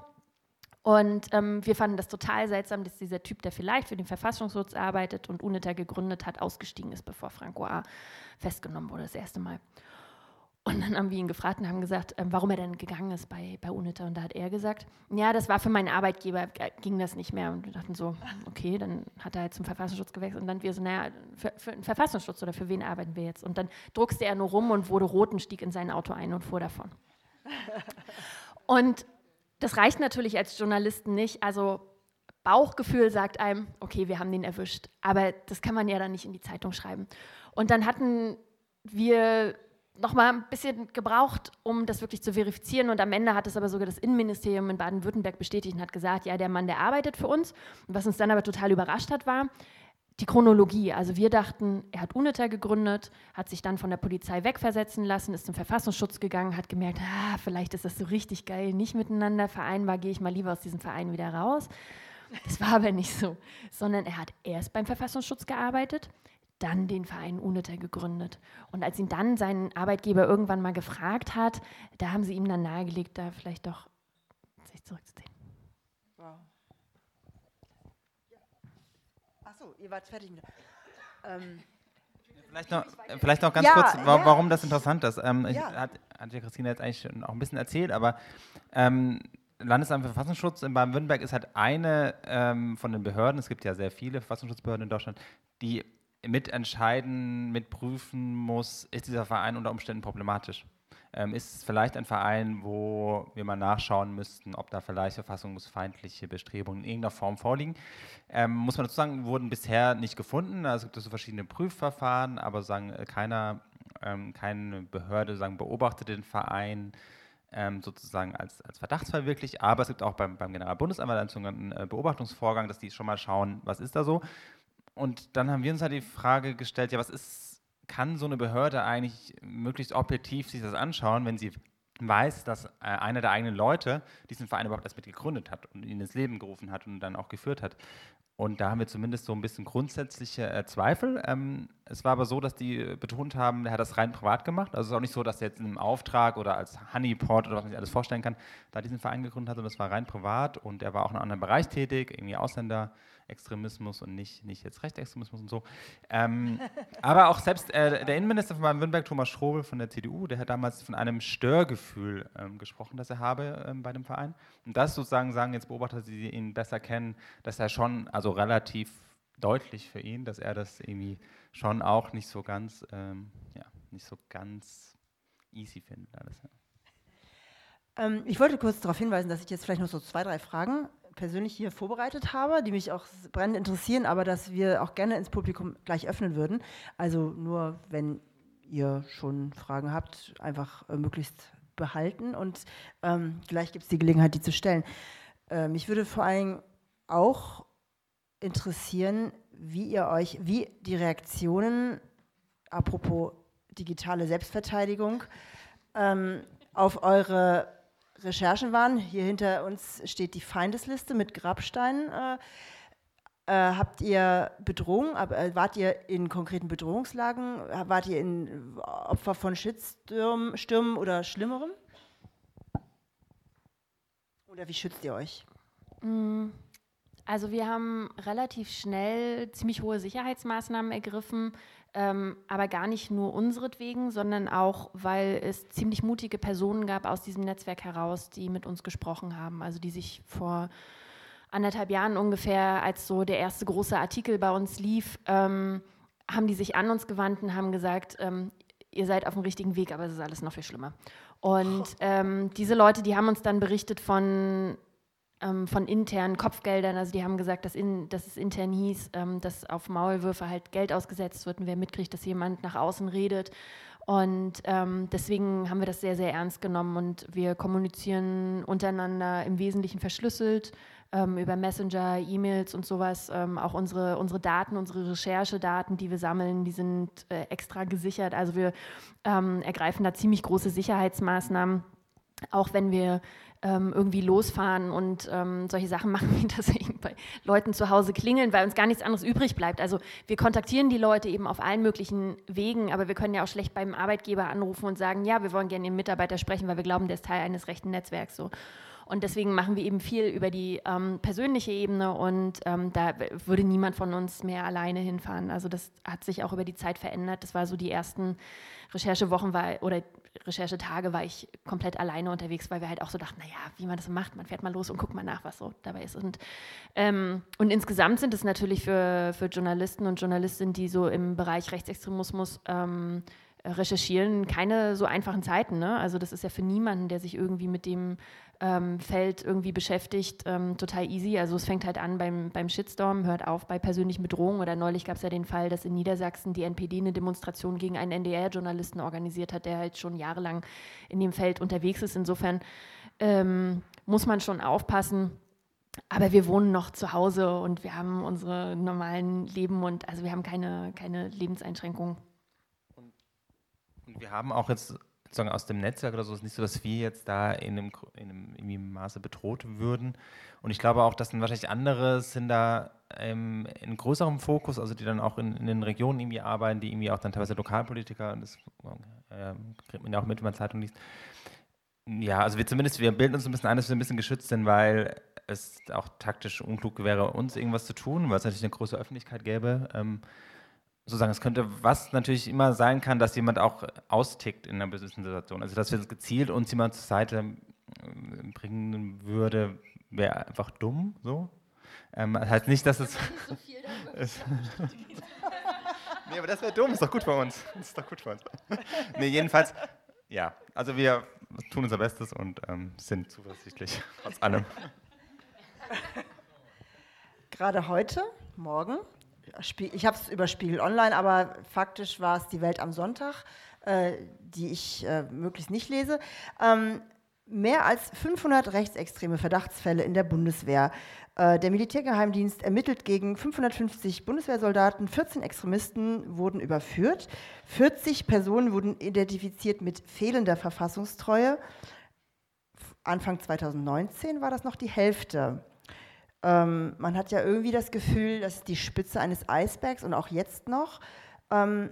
Und ähm, wir fanden das total seltsam, dass dieser Typ, der vielleicht für den Verfassungsschutz arbeitet und UNITA gegründet hat, ausgestiegen ist, bevor Franco A. festgenommen wurde, das erste Mal. Und dann haben wir ihn gefragt und haben gesagt, ähm, warum er denn gegangen ist bei, bei UNITA. Und da hat er gesagt, ja, das war für meinen Arbeitgeber, äh, ging das nicht mehr. Und wir dachten so, okay, dann hat er halt zum Verfassungsschutz gewechselt. Und dann wir so, naja, für, für den Verfassungsschutz oder für wen arbeiten wir jetzt? Und dann druckste er nur rum und wurde rot und stieg in sein Auto ein und fuhr davon. Und das reicht natürlich als Journalisten nicht. Also Bauchgefühl sagt einem, okay, wir haben den erwischt. Aber das kann man ja dann nicht in die Zeitung schreiben. Und dann hatten wir noch mal ein bisschen gebraucht, um das wirklich zu verifizieren. Und am Ende hat es aber sogar das Innenministerium in Baden-Württemberg bestätigt und hat gesagt, ja, der Mann, der arbeitet für uns. Und was uns dann aber total überrascht hat, war, die Chronologie. Also wir dachten, er hat UNITA gegründet, hat sich dann von der Polizei wegversetzen lassen, ist zum Verfassungsschutz gegangen, hat gemerkt, ah, vielleicht ist das so richtig geil, nicht miteinander vereinbar, gehe ich mal lieber aus diesem Verein wieder raus. Das war aber nicht so, sondern er hat erst beim Verfassungsschutz gearbeitet, dann den Verein UNITA gegründet. Und als ihn dann sein Arbeitgeber irgendwann mal gefragt hat, da haben sie ihm dann nahegelegt, da vielleicht doch sich zurückzuziehen. Wow. Achso, ihr wart fertig. Ähm, Vielleicht noch, vielleicht noch ganz ja, kurz, wa ja. warum das interessant ist. Ähm, ich, ja. hat, hat ja Christine jetzt eigentlich auch ein bisschen erzählt, aber ähm, Landesamt für Verfassungsschutz in Baden-Württemberg ist halt eine ähm, von den Behörden, es gibt ja sehr viele Verfassungsschutzbehörden in Deutschland, die mitentscheiden, mitprüfen muss, ist dieser Verein unter Umständen problematisch ähm, ist es vielleicht ein Verein, wo wir mal nachschauen müssten, ob da vielleicht verfassungsfeindliche Bestrebungen in irgendeiner Form vorliegen. Ähm, muss man dazu sagen, wurden bisher nicht gefunden. Also es gibt so verschiedene Prüfverfahren, aber sagen, äh, keiner, ähm, keine Behörde sagen, beobachtet den Verein ähm, sozusagen als, als Verdachtsfall wirklich. Aber es gibt auch beim, beim Generalbundesanwalt einen sogenannten äh, Beobachtungsvorgang, dass die schon mal schauen, was ist da so. Und dann haben wir uns halt die Frage gestellt, ja, was ist kann so eine Behörde eigentlich möglichst objektiv sich das anschauen, wenn sie weiß, dass äh, einer der eigenen Leute diesen Verein überhaupt erst mit gegründet hat und ihn ins Leben gerufen hat und dann auch geführt hat. Und da haben wir zumindest so ein bisschen grundsätzliche äh, Zweifel. Ähm, es war aber so, dass die betont haben, er hat das rein privat gemacht. Also es ist auch nicht so, dass er jetzt in einem Auftrag oder als Honeypot oder was man sich alles vorstellen kann, da diesen Verein gegründet hat, sondern es war rein privat und er war auch in einem anderen Bereich tätig, irgendwie Ausländer. Extremismus und nicht, nicht jetzt Rechtsextremismus und so. Ähm, aber auch selbst äh, der Innenminister von Baden-Württemberg, Thomas Strobel von der CDU, der hat damals von einem Störgefühl ähm, gesprochen, das er habe ähm, bei dem Verein. Und das sozusagen sagen jetzt Beobachter, die ihn besser kennen, dass er schon, also relativ deutlich für ihn, dass er das irgendwie schon auch nicht so ganz, ähm, ja, nicht so ganz easy findet alles. Ja. Ähm, ich wollte kurz darauf hinweisen, dass ich jetzt vielleicht noch so zwei, drei Fragen persönlich hier vorbereitet habe, die mich auch brennend interessieren, aber dass wir auch gerne ins Publikum gleich öffnen würden. Also nur, wenn ihr schon Fragen habt, einfach äh, möglichst behalten und ähm, gleich gibt es die Gelegenheit, die zu stellen. Äh, mich würde vor allem auch interessieren, wie ihr euch, wie die Reaktionen, apropos digitale Selbstverteidigung, ähm, auf eure Recherchen waren. Hier hinter uns steht die Feindesliste mit Grabsteinen. Äh, äh, habt ihr Bedrohung? Äh, wart ihr in konkreten Bedrohungslagen? Wart ihr in Opfer von Shitstürmen Stürmen oder Schlimmerem? Oder wie schützt ihr euch? Mm, also wir haben relativ schnell ziemlich hohe Sicherheitsmaßnahmen ergriffen, ähm, aber gar nicht nur unseretwegen, sondern auch, weil es ziemlich mutige Personen gab aus diesem Netzwerk heraus, die mit uns gesprochen haben, also die sich vor anderthalb Jahren ungefähr, als so der erste große Artikel bei uns lief, ähm, haben die sich an uns gewandt und haben gesagt, ähm, ihr seid auf dem richtigen Weg, aber es ist alles noch viel schlimmer. Und ähm, diese Leute, die haben uns dann berichtet von ähm, von internen Kopfgeldern. Also die haben gesagt, dass, in, dass es intern hieß, ähm, dass auf Maulwürfe halt Geld ausgesetzt wird und wer mitkriegt, dass jemand nach außen redet. Und ähm, deswegen haben wir das sehr, sehr ernst genommen und wir kommunizieren untereinander im Wesentlichen verschlüsselt ähm, über Messenger, E-Mails und sowas. Ähm, auch unsere, unsere Daten, unsere Recherchedaten, die wir sammeln, die sind äh, extra gesichert. Also wir ähm, ergreifen da ziemlich große Sicherheitsmaßnahmen auch wenn wir ähm, irgendwie losfahren und ähm, solche Sachen machen, wie das bei Leuten zu Hause klingeln, weil uns gar nichts anderes übrig bleibt. Also wir kontaktieren die Leute eben auf allen möglichen Wegen, aber wir können ja auch schlecht beim Arbeitgeber anrufen und sagen, ja, wir wollen gerne den Mitarbeiter sprechen, weil wir glauben, der ist Teil eines rechten Netzwerks. So. Und deswegen machen wir eben viel über die ähm, persönliche Ebene und ähm, da würde niemand von uns mehr alleine hinfahren. Also das hat sich auch über die Zeit verändert. Das war so die ersten Recherchewochen war, oder Recherchetage war ich komplett alleine unterwegs, weil wir halt auch so dachten, naja, wie man das macht, man fährt mal los und guckt mal nach, was so dabei ist. Und, ähm, und insgesamt sind es natürlich für, für Journalisten und Journalistinnen, die so im Bereich Rechtsextremismus ähm, recherchieren, keine so einfachen Zeiten. Ne? Also das ist ja für niemanden, der sich irgendwie mit dem ähm, Feld irgendwie beschäftigt, ähm, total easy. Also es fängt halt an beim, beim Shitstorm, hört auf bei persönlichen Bedrohungen. Oder neulich gab es ja den Fall, dass in Niedersachsen die NPD eine Demonstration gegen einen NDR-Journalisten organisiert hat, der halt schon jahrelang in dem Feld unterwegs ist. Insofern ähm, muss man schon aufpassen. Aber wir wohnen noch zu Hause und wir haben unsere normalen Leben und also wir haben keine, keine Lebenseinschränkungen. Wir haben auch jetzt sozusagen aus dem Netzwerk oder so ist nicht so, dass wir jetzt da in einem, in einem Maße bedroht würden. Und ich glaube auch, dass dann wahrscheinlich andere sind da ähm, in größerem Fokus, also die dann auch in, in, den Regionen irgendwie arbeiten, die irgendwie auch dann teilweise Lokalpolitiker, das äh, kriegt man ja auch mit, wenn man Zeitung liest. Ja, also wir zumindest, wir bilden uns ein bisschen ein, dass wir ein bisschen geschützt sind, weil es auch taktisch unklug wäre, uns irgendwas zu tun, weil es natürlich eine große Öffentlichkeit gäbe. Ähm, sozusagen, es könnte, was natürlich immer sein kann, dass jemand auch austickt in einer bestimmten Situation. Also, dass wir gezielt uns jemand zur Seite äh, bringen würde, wäre einfach dumm, so. Ähm, das heißt nicht, dass es. So nee, aber das wäre dumm, ist doch gut für uns. Das ist doch gut für uns. nee, jedenfalls, ja, also wir tun unser Bestes und ähm, sind zuversichtlich, trotz allem. Gerade heute, morgen, ich habe es über Spiegel Online, aber faktisch war es die Welt am Sonntag, äh, die ich äh, möglichst nicht lese. Ähm, mehr als 500 rechtsextreme Verdachtsfälle in der Bundeswehr. Äh, der Militärgeheimdienst ermittelt gegen 550 Bundeswehrsoldaten, 14 Extremisten wurden überführt, 40 Personen wurden identifiziert mit fehlender Verfassungstreue. Anfang 2019 war das noch die Hälfte. Ähm, man hat ja irgendwie das Gefühl, das ist die Spitze eines Eisbergs und auch jetzt noch. Ähm,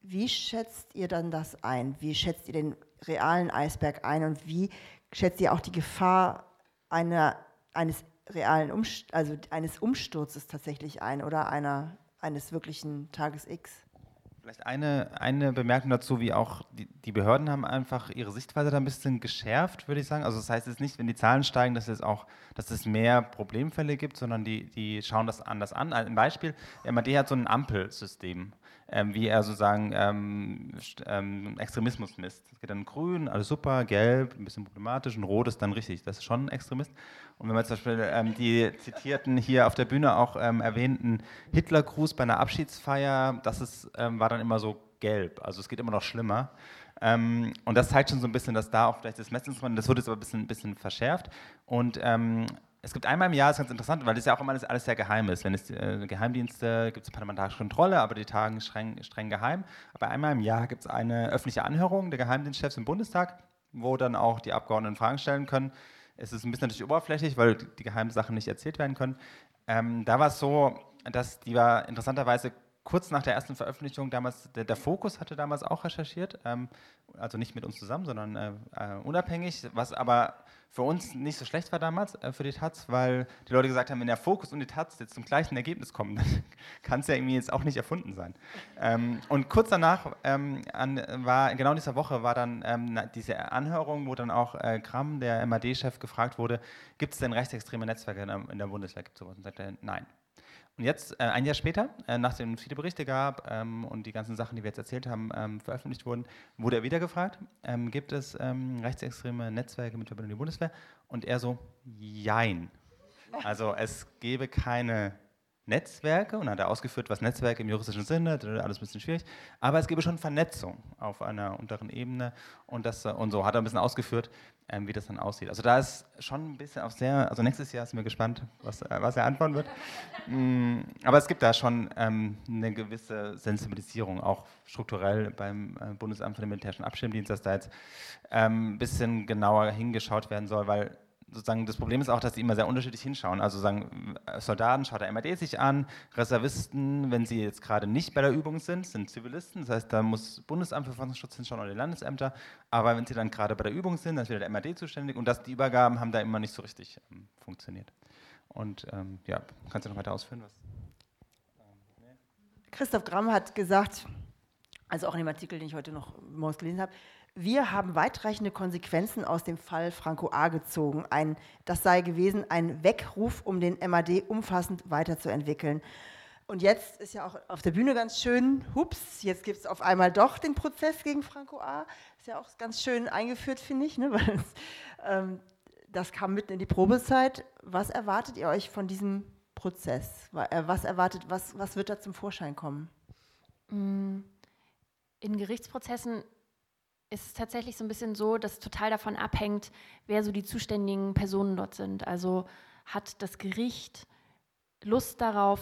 wie schätzt ihr dann das ein? Wie schätzt ihr den realen Eisberg ein und wie schätzt ihr auch die Gefahr einer, eines realen Umst also eines Umsturzes tatsächlich ein oder einer, eines wirklichen Tages X? Vielleicht eine, eine Bemerkung dazu, wie auch die, die, Behörden haben einfach ihre Sichtweise da ein bisschen geschärft, würde ich sagen. Also das heißt jetzt nicht, wenn die Zahlen steigen, dass es auch, dass es mehr Problemfälle gibt, sondern die, die schauen das anders an. Ein Beispiel, MAD hat so ein Ampelsystem ähm, wie er sozusagen ähm, ähm, Extremismus misst. Es geht dann grün, alles super, gelb, ein bisschen problematisch und rot ist dann richtig. Das ist schon ein Extremist. Und wenn man zum Beispiel ähm, die zitierten hier auf der Bühne auch ähm, erwähnten Hitlergruß bei einer Abschiedsfeier, das ist, ähm, war dann immer so gelb. Also es geht immer noch schlimmer. und das zeigt schon so ein bisschen, dass da auch vielleicht das Messinstrument, das wurde jetzt aber ein bisschen, bisschen verschärft. Und es gibt einmal im Jahr, das ist ganz interessant, weil das ja auch immer alles, alles sehr geheim ist. Wenn es äh, Geheimdienste gibt es parlamentarische Kontrolle, aber die tagen streng, streng geheim. Aber einmal im Jahr gibt es eine öffentliche Anhörung der Geheimdienstchefs im Bundestag, wo dann auch die Abgeordneten Fragen stellen können. Es ist ein bisschen natürlich oberflächlich, weil die geheimen Sachen nicht erzählt werden können. Ähm, da war es so, dass die war interessanterweise kurz nach der ersten Veröffentlichung damals, der, der Fokus hatte damals auch recherchiert, ähm, also nicht mit uns zusammen, sondern äh, äh, unabhängig, was aber für uns nicht so schlecht war damals äh, für die Taz, weil die Leute gesagt haben, wenn der Fokus und die Taz jetzt zum gleichen Ergebnis kommen, dann kann es ja irgendwie jetzt auch nicht erfunden sein. Ähm, und kurz danach ähm, an, war, genau in dieser Woche war dann ähm, diese Anhörung, wo dann auch äh, Kram, der MAD-Chef, gefragt wurde, gibt es denn rechtsextreme Netzwerke in der, in der Bundeswehr? Gibt sowas? Und sagte, nein. Und jetzt, äh, ein Jahr später, äh, nachdem es viele Berichte gab ähm, und die ganzen Sachen, die wir jetzt erzählt haben, ähm, veröffentlicht wurden, wurde er wieder gefragt, ähm, gibt es ähm, rechtsextreme Netzwerke mit Verbindung der Bundeswehr? Und er so, jein. Also es gebe keine Netzwerke und hat er ausgeführt, was Netzwerke im juristischen Sinne, alles ein bisschen schwierig, aber es gäbe schon Vernetzung auf einer unteren Ebene und, das, und so hat er ein bisschen ausgeführt, ähm, wie das dann aussieht. Also da ist schon ein bisschen auch sehr, also nächstes Jahr sind wir gespannt, was, äh, was er antworten wird. mm, aber es gibt da schon ähm, eine gewisse Sensibilisierung, auch strukturell beim äh, Bundesamt für den Militärischen Abschirmdienst, dass da jetzt ähm, ein bisschen genauer hingeschaut werden soll, weil sozusagen das Problem ist auch, dass die immer sehr unterschiedlich hinschauen. Also sagen Soldaten schaut der MAD sich an, Reservisten, wenn sie jetzt gerade nicht bei der Übung sind, sind Zivilisten. Das heißt, da muss Bundesamt für Verfassungsschutz hinschauen oder die Landesämter. Aber wenn sie dann gerade bei der Übung sind, dann ist wieder der MAD zuständig. Und das, die Übergaben haben da immer nicht so richtig ähm, funktioniert. Und ähm, ja, kannst du noch weiter ausführen? Was? Christoph Gramm hat gesagt, also auch in dem Artikel, den ich heute noch morgens gelesen habe, wir haben weitreichende Konsequenzen aus dem Fall Franco A. gezogen. Ein, das sei gewesen ein Weckruf, um den MAD umfassend weiterzuentwickeln. Und jetzt ist ja auch auf der Bühne ganz schön, hups, jetzt gibt es auf einmal doch den Prozess gegen Franco A. Ist ja auch ganz schön eingeführt, finde ich, ne? Weil es, ähm, das kam mitten in die Probezeit. Was erwartet ihr euch von diesem Prozess? Äh, was erwartet, was, was wird da zum Vorschein kommen? Mm, in Gerichtsprozessen ist es tatsächlich so ein bisschen so, dass total davon abhängt, wer so die zuständigen Personen dort sind. Also hat das Gericht Lust darauf,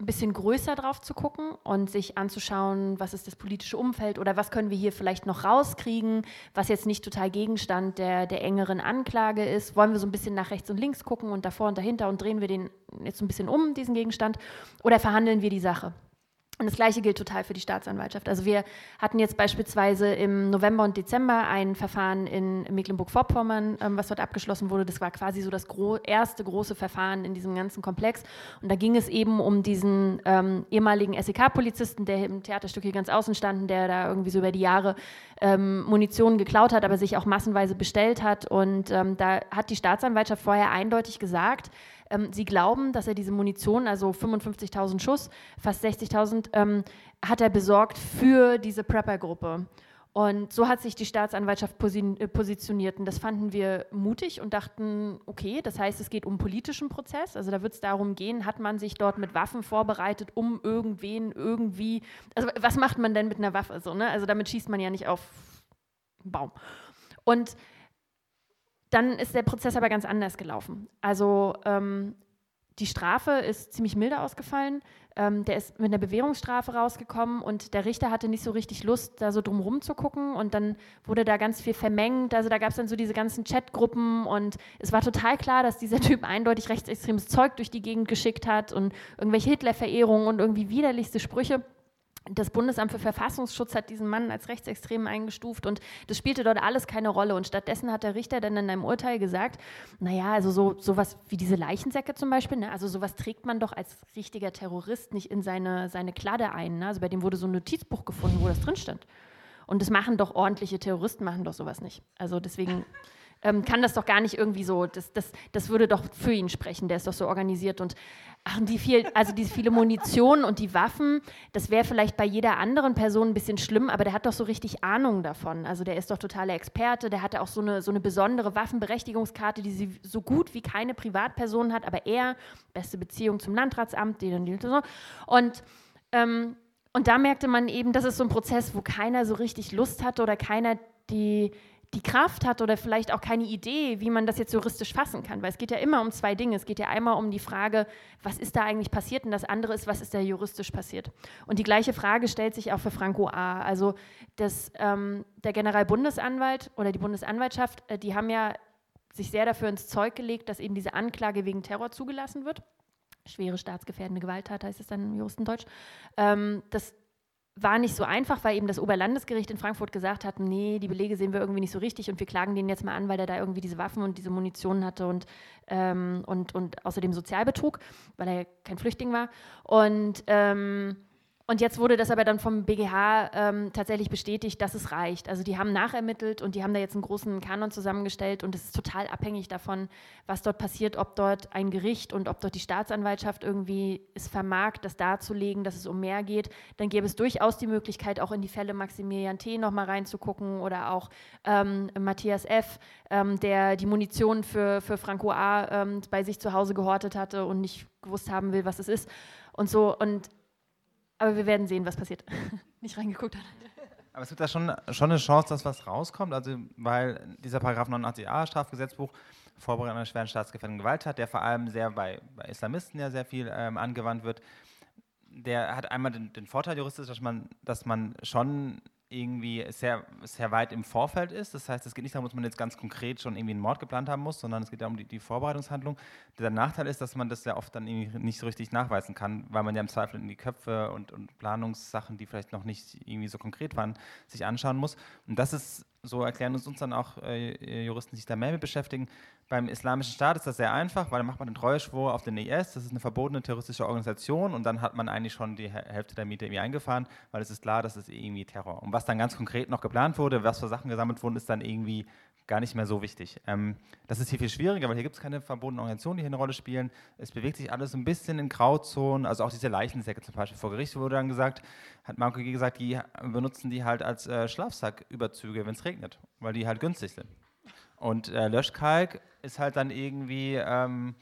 ein bisschen größer drauf zu gucken und sich anzuschauen, was ist das politische Umfeld oder was können wir hier vielleicht noch rauskriegen, was jetzt nicht total Gegenstand der, der engeren Anklage ist. Wollen wir so ein bisschen nach rechts und links gucken und davor und dahinter und drehen wir den jetzt so ein bisschen um, diesen Gegenstand, oder verhandeln wir die Sache? Und das Gleiche gilt total für die Staatsanwaltschaft. Also wir hatten jetzt beispielsweise im November und Dezember ein Verfahren in Mecklenburg-Vorpommern, ähm, was dort abgeschlossen wurde. Das war quasi so das gro erste große Verfahren in diesem ganzen Komplex. Und da ging es eben um diesen ähm, ehemaligen SEK-Polizisten, der im Theaterstück hier ganz außen stand, der da irgendwie so über die Jahre ähm, Munition geklaut hat, aber sich auch massenweise bestellt hat. Und ähm, da hat die Staatsanwaltschaft vorher eindeutig gesagt, ähm, sie glauben, dass er diese Munition, also 55.000 Schuss, fast 60.000, ähm, hat er besorgt für diese Prepper-Gruppe. Und so hat sich die Staatsanwaltschaft äh, positioniert. Und das fanden wir mutig und dachten, okay, das heißt, es geht um politischen Prozess. Also da wird es darum gehen, hat man sich dort mit Waffen vorbereitet, um irgendwen irgendwie, also was macht man denn mit einer Waffe so, ne? Also damit schießt man ja nicht auf einen Baum. Und dann ist der Prozess aber ganz anders gelaufen. Also ähm, die Strafe ist ziemlich milde ausgefallen. Ähm, der ist mit einer Bewährungsstrafe rausgekommen und der Richter hatte nicht so richtig Lust, da so drumherum zu gucken. Und dann wurde da ganz viel vermengt. Also da gab es dann so diese ganzen Chatgruppen und es war total klar, dass dieser Typ eindeutig rechtsextremes Zeug durch die Gegend geschickt hat und irgendwelche Hitler-Verehrungen und irgendwie widerlichste Sprüche das Bundesamt für Verfassungsschutz hat diesen Mann als Rechtsextremen eingestuft und das spielte dort alles keine Rolle. Und stattdessen hat der Richter dann in einem Urteil gesagt, naja, also so sowas wie diese Leichensäcke zum Beispiel, ne, also sowas trägt man doch als richtiger Terrorist nicht in seine, seine Kladde ein. Ne? Also bei dem wurde so ein Notizbuch gefunden, wo das drin stand. Und das machen doch ordentliche Terroristen, machen doch sowas nicht. Also deswegen ähm, kann das doch gar nicht irgendwie so, das, das, das würde doch für ihn sprechen, der ist doch so organisiert und ach, die viel, also diese viele Munition und die Waffen, das wäre vielleicht bei jeder anderen Person ein bisschen schlimm, aber der hat doch so richtig Ahnung davon. Also der ist doch totaler Experte, der hatte auch so eine, so eine besondere Waffenberechtigungskarte, die sie so gut wie keine Privatperson hat, aber er, beste Beziehung zum Landratsamt, die die so. Und ähm, und da merkte man eben, das ist so ein Prozess, wo keiner so richtig Lust hatte oder keiner die, die Kraft hat oder vielleicht auch keine Idee, wie man das jetzt juristisch fassen kann. Weil es geht ja immer um zwei Dinge. Es geht ja einmal um die Frage, was ist da eigentlich passiert und das andere ist, was ist da juristisch passiert. Und die gleiche Frage stellt sich auch für Franco A. Also das, ähm, der Generalbundesanwalt oder die Bundesanwaltschaft, äh, die haben ja sich sehr dafür ins Zeug gelegt, dass eben diese Anklage wegen Terror zugelassen wird. schwere staatsgefährdende Gewalttat heißt es dann im Juristendeutsch. Ähm, das war nicht so einfach, weil eben das Oberlandesgericht in Frankfurt gesagt hat, nee, die Belege sehen wir irgendwie nicht so richtig und wir klagen den jetzt mal an, weil der da irgendwie diese Waffen und diese Munition hatte und, ähm, und, und außerdem Sozialbetrug, weil er kein Flüchtling war. Und ähm, und jetzt wurde das aber dann vom BGH ähm, tatsächlich bestätigt, dass es reicht. Also die haben nachermittelt und die haben da jetzt einen großen Kanon zusammengestellt und es ist total abhängig davon, was dort passiert, ob dort ein Gericht und ob dort die Staatsanwaltschaft irgendwie es vermag, das darzulegen, dass es um mehr geht. Dann gäbe es durchaus die Möglichkeit, auch in die Fälle Maximilian T. nochmal reinzugucken oder auch ähm, Matthias F., ähm, der die Munition für, für Franco A. Ähm, bei sich zu Hause gehortet hatte und nicht gewusst haben will, was es ist. Und so, und aber wir werden sehen, was passiert. Nicht reingeguckt hat. Aber es gibt da schon, schon eine Chance, dass was rauskommt, also weil dieser Paragraph 89a Strafgesetzbuch Vorbereitung einer schweren staatsgefährdenden Gewalttat, der vor allem sehr bei, bei Islamisten ja sehr viel ähm, angewandt wird, der hat einmal den, den Vorteil juristisch, dass man, dass man schon irgendwie sehr, sehr weit im Vorfeld ist. Das heißt, es geht nicht darum, dass man jetzt ganz konkret schon irgendwie einen Mord geplant haben muss, sondern es geht ja um die, die Vorbereitungshandlung. Der Nachteil ist, dass man das ja oft dann irgendwie nicht so richtig nachweisen kann, weil man ja im Zweifel in die Köpfe und, und Planungssachen, die vielleicht noch nicht irgendwie so konkret waren, sich anschauen muss. Und das ist so erklären uns, uns dann auch äh, Juristen, die sich da mehr mit beschäftigen. Beim Islamischen Staat ist das sehr einfach, weil dann macht man den Treueschwur auf den IS, das ist eine verbotene terroristische Organisation und dann hat man eigentlich schon die Hälfte der Miete irgendwie eingefahren, weil es ist klar, das ist irgendwie Terror. Und was dann ganz konkret noch geplant wurde, was für Sachen gesammelt wurden, ist dann irgendwie gar nicht mehr so wichtig. Ähm, das ist hier viel schwieriger, weil hier gibt es keine verbotenen Organisationen, die hier eine Rolle spielen. Es bewegt sich alles ein bisschen in Grauzonen, also auch diese Leichensäcke zum Beispiel vor Gericht wurde dann gesagt, hat Marco G. gesagt, die benutzen die halt als äh, Schlafsacküberzüge, wenn es regnet, weil die halt günstig sind. Und äh, Löschkalk ist halt dann irgendwie... Ähm,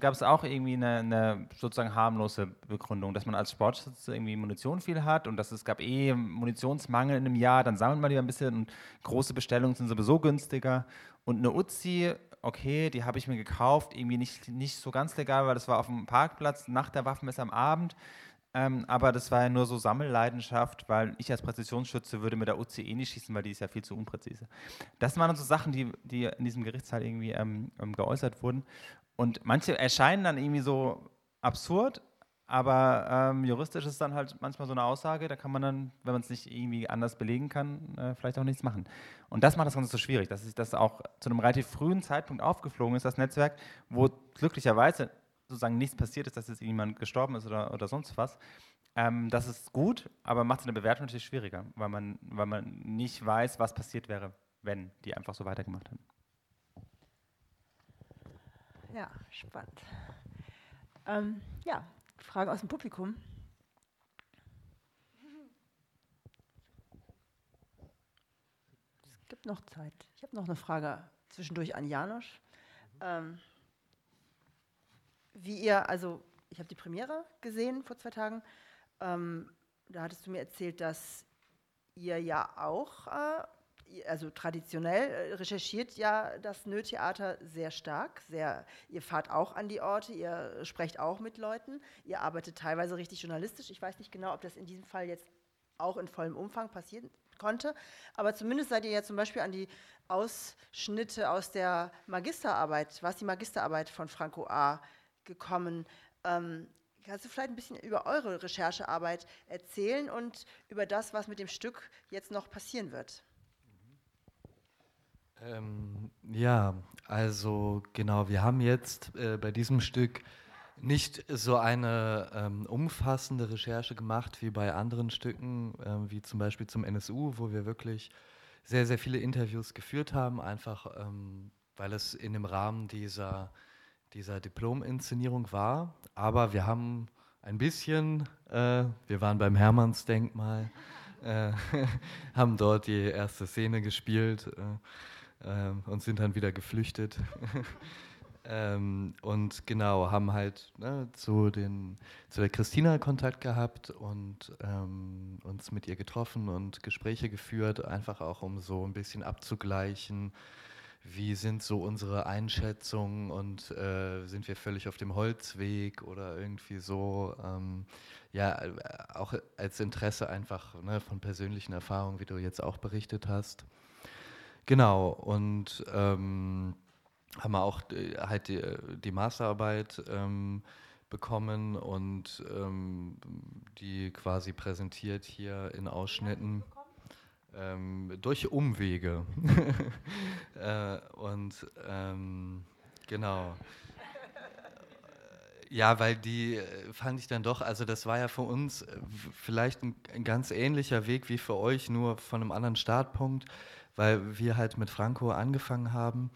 Gab es auch irgendwie eine, eine, sozusagen harmlose Begründung, dass man als Sportschütze irgendwie Munition viel hat und dass es gab eh Munitionsmangel in einem Jahr, dann sammelt man lieber ein bisschen und große Bestellungen sind sowieso günstiger. Und eine Uzi, okay, die habe ich mir gekauft, irgendwie nicht, nicht so ganz legal, weil das war auf dem Parkplatz nach der Waffenmesse am Abend. Ähm, aber das war ja nur so Sammelleidenschaft, weil ich als Präzisionsschütze würde mit der eh nicht schießen, weil die ist ja viel zu unpräzise. Das waren so Sachen, die, die in diesem Gerichtssaal irgendwie ähm, ähm geäußert wurden. Und manche erscheinen dann irgendwie so absurd, aber ähm, juristisch ist dann halt manchmal so eine Aussage, da kann man dann, wenn man es nicht irgendwie anders belegen kann, äh, vielleicht auch nichts machen. Und das macht das Ganze so schwierig, dass sich das auch zu einem relativ frühen Zeitpunkt aufgeflogen ist, das Netzwerk, wo glücklicherweise sozusagen nichts passiert ist, dass jetzt jemand gestorben ist oder, oder sonst was. Ähm, das ist gut, aber macht es eine Bewertung natürlich schwieriger, weil man, weil man nicht weiß, was passiert wäre, wenn die einfach so weitergemacht hätten. Ja, spannend. Ähm, ja, Fragen aus dem Publikum. Es gibt noch Zeit. Ich habe noch eine Frage zwischendurch an Janosch. Ähm, wie ihr, also ich habe die Premiere gesehen vor zwei Tagen. Ähm, da hattest du mir erzählt, dass ihr ja auch äh, also traditionell äh, recherchiert ja das Nö-Theater sehr stark. Sehr, ihr fahrt auch an die Orte, ihr sprecht auch mit Leuten, ihr arbeitet teilweise richtig journalistisch. Ich weiß nicht genau, ob das in diesem Fall jetzt auch in vollem Umfang passieren konnte, aber zumindest seid ihr ja zum Beispiel an die Ausschnitte aus der Magisterarbeit, was die Magisterarbeit von Franco A. gekommen. Ähm, Kannst du vielleicht ein bisschen über eure Recherchearbeit erzählen und über das, was mit dem Stück jetzt noch passieren wird? Ähm, ja, also genau, wir haben jetzt äh, bei diesem Stück nicht so eine ähm, umfassende Recherche gemacht wie bei anderen Stücken, äh, wie zum Beispiel zum NSU, wo wir wirklich sehr, sehr viele Interviews geführt haben, einfach ähm, weil es in dem Rahmen dieser, dieser Diplom-Inszenierung war. Aber wir haben ein bisschen, äh, wir waren beim Hermannsdenkmal, äh, haben dort die erste Szene gespielt. Äh, ähm, und sind dann wieder geflüchtet. ähm, und genau, haben halt ne, zu, den, zu der Christina Kontakt gehabt und ähm, uns mit ihr getroffen und Gespräche geführt, einfach auch um so ein bisschen abzugleichen, wie sind so unsere Einschätzungen und äh, sind wir völlig auf dem Holzweg oder irgendwie so. Ähm, ja, äh, auch als Interesse einfach ne, von persönlichen Erfahrungen, wie du jetzt auch berichtet hast. Genau, und ähm, haben wir auch äh, halt die, die Masterarbeit ähm, bekommen und ähm, die quasi präsentiert hier in Ausschnitten. Ähm, durch Umwege. äh, und ähm, genau. Ja, weil die äh, fand ich dann doch, also das war ja für uns äh, vielleicht ein, ein, ganz ähnlicher Weg wie für euch, nur von einem anderen Startpunkt, weil wir halt mit Franco angefangen haben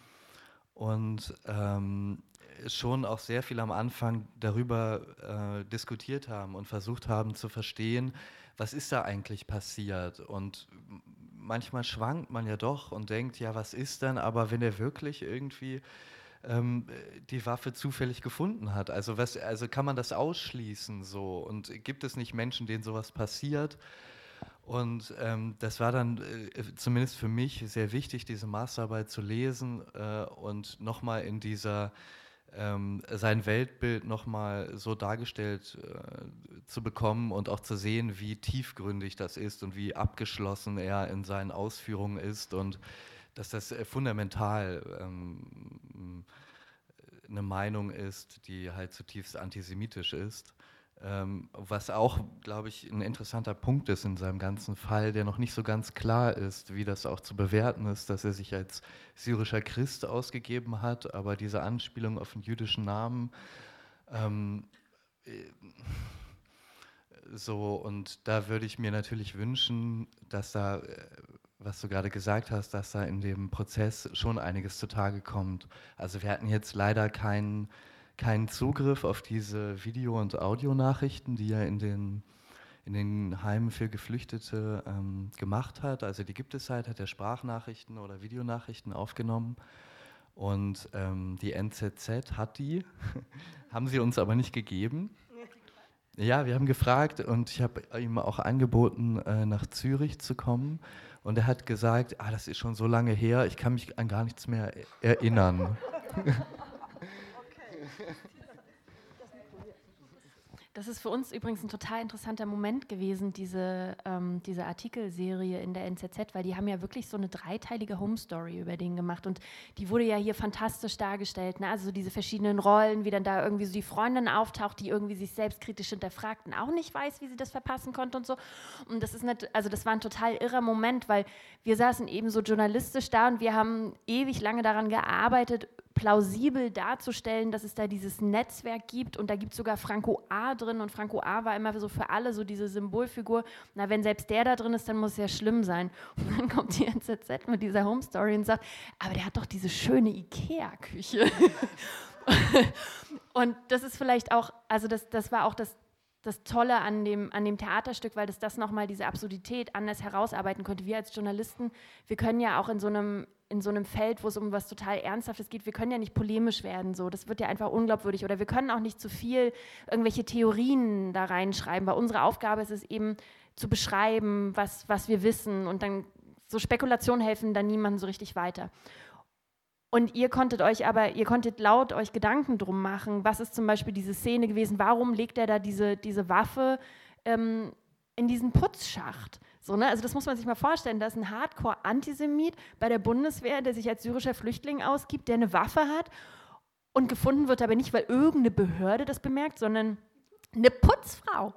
und ähm, schon auch sehr viel am Anfang darüber äh, diskutiert haben und versucht haben zu verstehen, was ist da eigentlich passiert. Und manchmal schwankt man ja doch und denkt, ja, was ist denn, aber wenn er wirklich irgendwie ähm, die Waffe zufällig gefunden hat. Also, was, also kann man das ausschließen so? Und gibt es nicht Menschen, denen sowas passiert? Und ähm, das war dann äh, zumindest für mich sehr wichtig, diese Masterarbeit zu lesen äh, und nochmal in dieser ähm, sein Weltbild nochmal so dargestellt äh, zu bekommen und auch zu sehen, wie tiefgründig das ist und wie abgeschlossen er in seinen Ausführungen ist und dass das äh, fundamental ähm, eine Meinung ist, die halt zutiefst antisemitisch ist. Ähm, was auch, glaube ich, ein interessanter Punkt ist in seinem ganzen Fall, der noch nicht so ganz klar ist, wie das auch zu bewerten ist, dass er sich als syrischer Christ ausgegeben hat, aber diese Anspielung auf den jüdischen Namen. Ähm, äh, so, und da würde ich mir natürlich wünschen, dass da, äh, was du gerade gesagt hast, dass da in dem Prozess schon einiges zutage kommt. Also wir hatten jetzt leider keinen keinen Zugriff auf diese Video- und Audionachrichten, die er in den, in den Heimen für Geflüchtete ähm, gemacht hat. Also die gibt es halt, hat er Sprachnachrichten oder Videonachrichten aufgenommen. Und ähm, die NZZ hat die, haben sie uns aber nicht gegeben. Ja, wir haben gefragt und ich habe ihm auch angeboten, äh, nach Zürich zu kommen. Und er hat gesagt, ah, das ist schon so lange her, ich kann mich an gar nichts mehr erinnern. Das ist für uns übrigens ein total interessanter Moment gewesen, diese, ähm, diese Artikelserie in der NZZ, weil die haben ja wirklich so eine dreiteilige Home Story über den gemacht und die wurde ja hier fantastisch dargestellt. Ne? Also so diese verschiedenen Rollen, wie dann da irgendwie so die Freundin auftaucht, die irgendwie sich selbstkritisch hinterfragt und auch nicht weiß, wie sie das verpassen konnte und so. Und das ist nicht, also das war ein total irrer Moment, weil wir saßen eben so journalistisch da und wir haben ewig lange daran gearbeitet, plausibel darzustellen, dass es da dieses Netzwerk gibt und da gibt es sogar Franco A drin und Franco A war immer so für alle so diese Symbolfigur. Na, wenn selbst der da drin ist, dann muss es ja schlimm sein. Und dann kommt die NZZ mit dieser Home Story und sagt, aber der hat doch diese schöne Ikea-Küche. und das ist vielleicht auch, also das, das war auch das, das Tolle an dem, an dem Theaterstück, weil das das nochmal diese Absurdität anders herausarbeiten konnte. Wir als Journalisten, wir können ja auch in so einem, in so einem Feld, wo es um was total Ernsthaftes geht, wir können ja nicht polemisch werden, so. Das wird ja einfach unglaubwürdig. Oder wir können auch nicht zu viel irgendwelche Theorien da reinschreiben, weil unsere Aufgabe ist es eben zu beschreiben, was, was wir wissen. Und dann so Spekulationen helfen dann niemandem so richtig weiter. Und ihr konntet euch aber, ihr konntet laut euch Gedanken drum machen, was ist zum Beispiel diese Szene gewesen, warum legt er da diese, diese Waffe ähm, in diesen Putzschacht? So, ne? Also das muss man sich mal vorstellen, da ist ein Hardcore-Antisemit bei der Bundeswehr, der sich als syrischer Flüchtling ausgibt, der eine Waffe hat und gefunden wird aber nicht, weil irgendeine Behörde das bemerkt, sondern eine Putzfrau.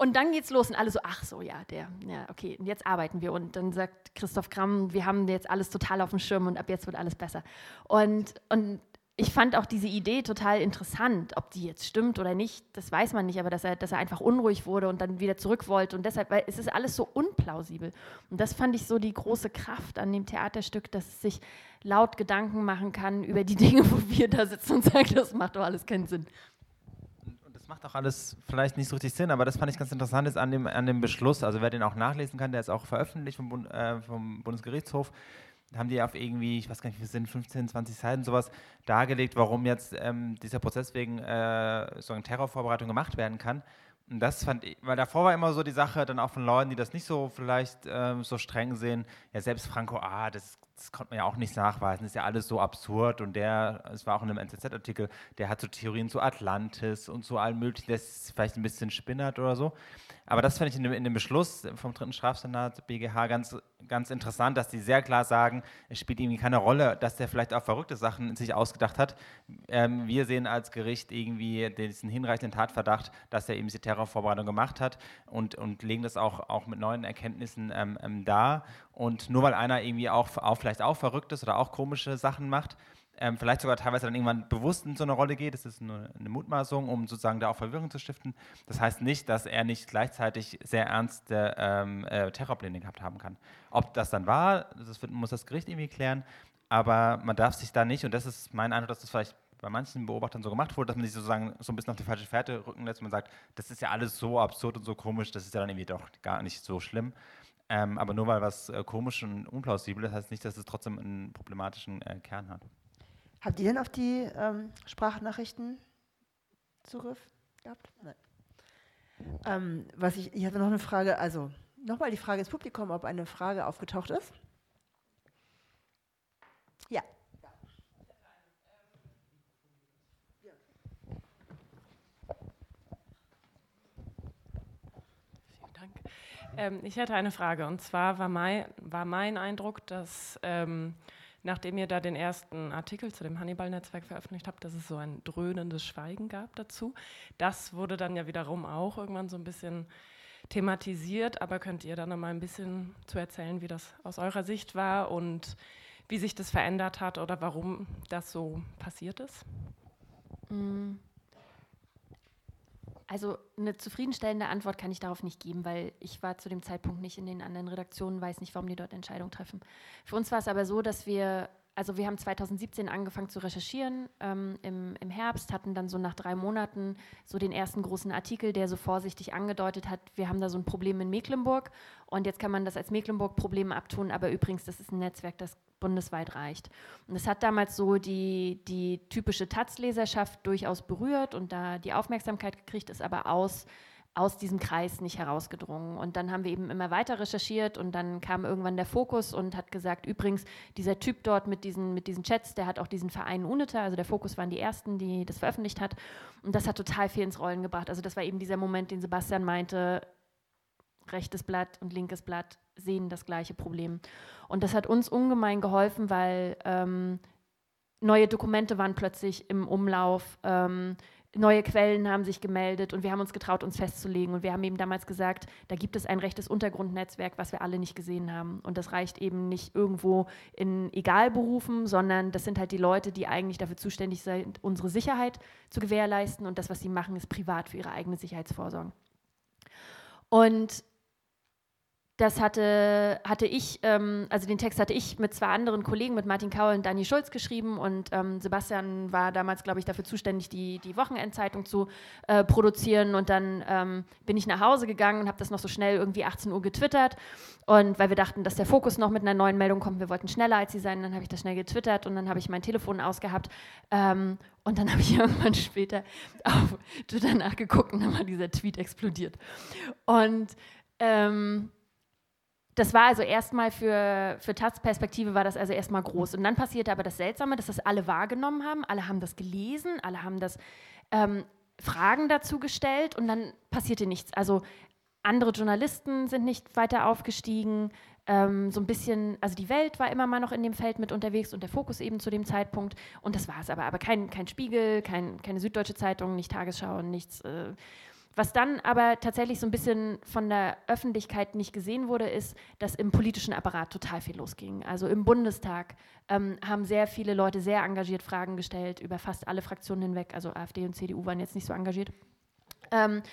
Und dann geht's los und alle so, ach so, ja, der, ja, okay, und jetzt arbeiten wir. Und dann sagt Christoph Gramm, wir haben jetzt alles total auf dem Schirm und ab jetzt wird alles besser. Und, und ich fand auch diese Idee total interessant. Ob die jetzt stimmt oder nicht, das weiß man nicht, aber dass er, dass er einfach unruhig wurde und dann wieder zurück wollte. Und deshalb, weil es ist alles so unplausibel. Und das fand ich so die große Kraft an dem Theaterstück, dass es sich laut Gedanken machen kann über die Dinge, wo wir da sitzen und sagen, das macht doch alles keinen Sinn macht auch alles vielleicht nicht so richtig Sinn, aber das fand ich ganz interessant ist an dem, an dem Beschluss, also wer den auch nachlesen kann, der ist auch veröffentlicht vom, Bund, äh, vom Bundesgerichtshof, haben die auf irgendwie, ich weiß gar nicht, wie es sind, 15, 20 Seiten sowas dargelegt, warum jetzt ähm, dieser Prozess wegen äh, so einer Terrorvorbereitung gemacht werden kann. Und das fand ich, weil davor war immer so die Sache, dann auch von Leuten, die das nicht so vielleicht ähm, so streng sehen, ja selbst Franco A., das das konnte man ja auch nicht nachweisen, das ist ja alles so absurd. Und der, es war auch in einem NZZ-Artikel, der hat so Theorien zu Atlantis und zu allem möglichen, das ist vielleicht ein bisschen spinnert oder so. Aber das fand ich in dem, in dem, Beschluss vom dritten Strafsenat BGH ganz, ganz interessant, dass die sehr klar sagen, es spielt irgendwie keine Rolle, dass der vielleicht auch verrückte Sachen sich ausgedacht hat. Ähm, wir sehen als Gericht irgendwie diesen hinreichenden Tatverdacht, dass er eben diese Terrorvorbereitung gemacht hat und, und legen das auch, auch mit neuen Erkenntnissen ähm, ähm, dar. Und nur weil einer irgendwie auch, auch vielleicht auch verrückt ist oder auch komische Sachen macht, ähm, vielleicht sogar teilweise dann irgendwann bewusst in so eine Rolle geht. Das ist nur eine Mutmaßung, um sozusagen da auch Verwirrung zu stiften. Das heißt nicht, dass er nicht gleichzeitig sehr ernste ähm, äh, Terrorpläne gehabt haben kann. Ob das dann war, das wird, muss das Gericht irgendwie klären, aber man darf sich da nicht, und das ist mein Eindruck, dass das vielleicht bei manchen Beobachtern so gemacht wurde, dass man sich sozusagen so ein bisschen auf die falsche Fährte rücken lässt und man sagt, das ist ja alles so absurd und so komisch, das ist ja dann irgendwie doch gar nicht so schlimm. Ähm, aber nur weil was äh, komisch und unplausibel ist, heißt nicht, dass es trotzdem einen problematischen äh, Kern hat. Habt ihr denn auf die ähm, Sprachnachrichten Zugriff gehabt? Nein. Ähm, was ich, ich hatte noch eine Frage, also nochmal die Frage ins Publikum, ob eine Frage aufgetaucht ist. Ja. Vielen Dank. Ähm, ich hätte eine Frage und zwar war mein, war mein Eindruck, dass ähm, nachdem ihr da den ersten Artikel zu dem Hannibal-Netzwerk veröffentlicht habt, dass es so ein dröhnendes Schweigen gab dazu. Das wurde dann ja wiederum auch irgendwann so ein bisschen thematisiert, aber könnt ihr da noch mal ein bisschen zu erzählen, wie das aus eurer Sicht war und wie sich das verändert hat oder warum das so passiert ist? Mm. Also eine zufriedenstellende Antwort kann ich darauf nicht geben, weil ich war zu dem Zeitpunkt nicht in den anderen Redaktionen, weiß nicht, warum die dort Entscheidungen treffen. Für uns war es aber so, dass wir, also wir haben 2017 angefangen zu recherchieren ähm, im, im Herbst, hatten dann so nach drei Monaten so den ersten großen Artikel, der so vorsichtig angedeutet hat, wir haben da so ein Problem in Mecklenburg und jetzt kann man das als Mecklenburg-Problem abtun, aber übrigens, das ist ein Netzwerk, das bundesweit reicht. Und es hat damals so die, die typische Taz-Leserschaft durchaus berührt und da die Aufmerksamkeit gekriegt, ist aber aus, aus diesem Kreis nicht herausgedrungen. Und dann haben wir eben immer weiter recherchiert und dann kam irgendwann der Fokus und hat gesagt, übrigens, dieser Typ dort mit diesen, mit diesen Chats, der hat auch diesen Verein UNITA, also der Fokus waren die Ersten, die das veröffentlicht hat. Und das hat total viel ins Rollen gebracht. Also das war eben dieser Moment, den Sebastian meinte, rechtes Blatt und linkes Blatt sehen das gleiche Problem. Und das hat uns ungemein geholfen, weil ähm, neue Dokumente waren plötzlich im Umlauf, ähm, neue Quellen haben sich gemeldet und wir haben uns getraut, uns festzulegen. Und wir haben eben damals gesagt, da gibt es ein rechtes Untergrundnetzwerk, was wir alle nicht gesehen haben. Und das reicht eben nicht irgendwo in Egalberufen, sondern das sind halt die Leute, die eigentlich dafür zuständig sind, unsere Sicherheit zu gewährleisten. Und das, was sie machen, ist privat für ihre eigene Sicherheitsvorsorge. Und das hatte, hatte ich, ähm, also den Text hatte ich mit zwei anderen Kollegen, mit Martin Kaul und Dani Schulz geschrieben und ähm, Sebastian war damals, glaube ich, dafür zuständig, die, die Wochenendzeitung zu äh, produzieren und dann ähm, bin ich nach Hause gegangen und habe das noch so schnell irgendwie 18 Uhr getwittert und weil wir dachten, dass der Fokus noch mit einer neuen Meldung kommt, wir wollten schneller als sie sein, dann habe ich das schnell getwittert und dann habe ich mein Telefon ausgehabt ähm, und dann habe ich irgendwann später auf Twitter nachgeguckt und dann war dieser Tweet explodiert. Und ähm, das war also erstmal für, für Taz-Perspektive war das also erstmal groß. Und dann passierte aber das Seltsame, dass das alle wahrgenommen haben, alle haben das gelesen, alle haben das ähm, Fragen dazu gestellt und dann passierte nichts. Also andere Journalisten sind nicht weiter aufgestiegen. Ähm, so ein bisschen, also die Welt war immer mal noch in dem Feld mit unterwegs und der Fokus eben zu dem Zeitpunkt. Und das war es aber. Aber kein, kein Spiegel, kein, keine Süddeutsche Zeitung, nicht Tagesschau, nichts. Äh, was dann aber tatsächlich so ein bisschen von der Öffentlichkeit nicht gesehen wurde, ist, dass im politischen Apparat total viel losging. Also im Bundestag ähm, haben sehr viele Leute sehr engagiert Fragen gestellt über fast alle Fraktionen hinweg. Also AfD und CDU waren jetzt nicht so engagiert. Ähm,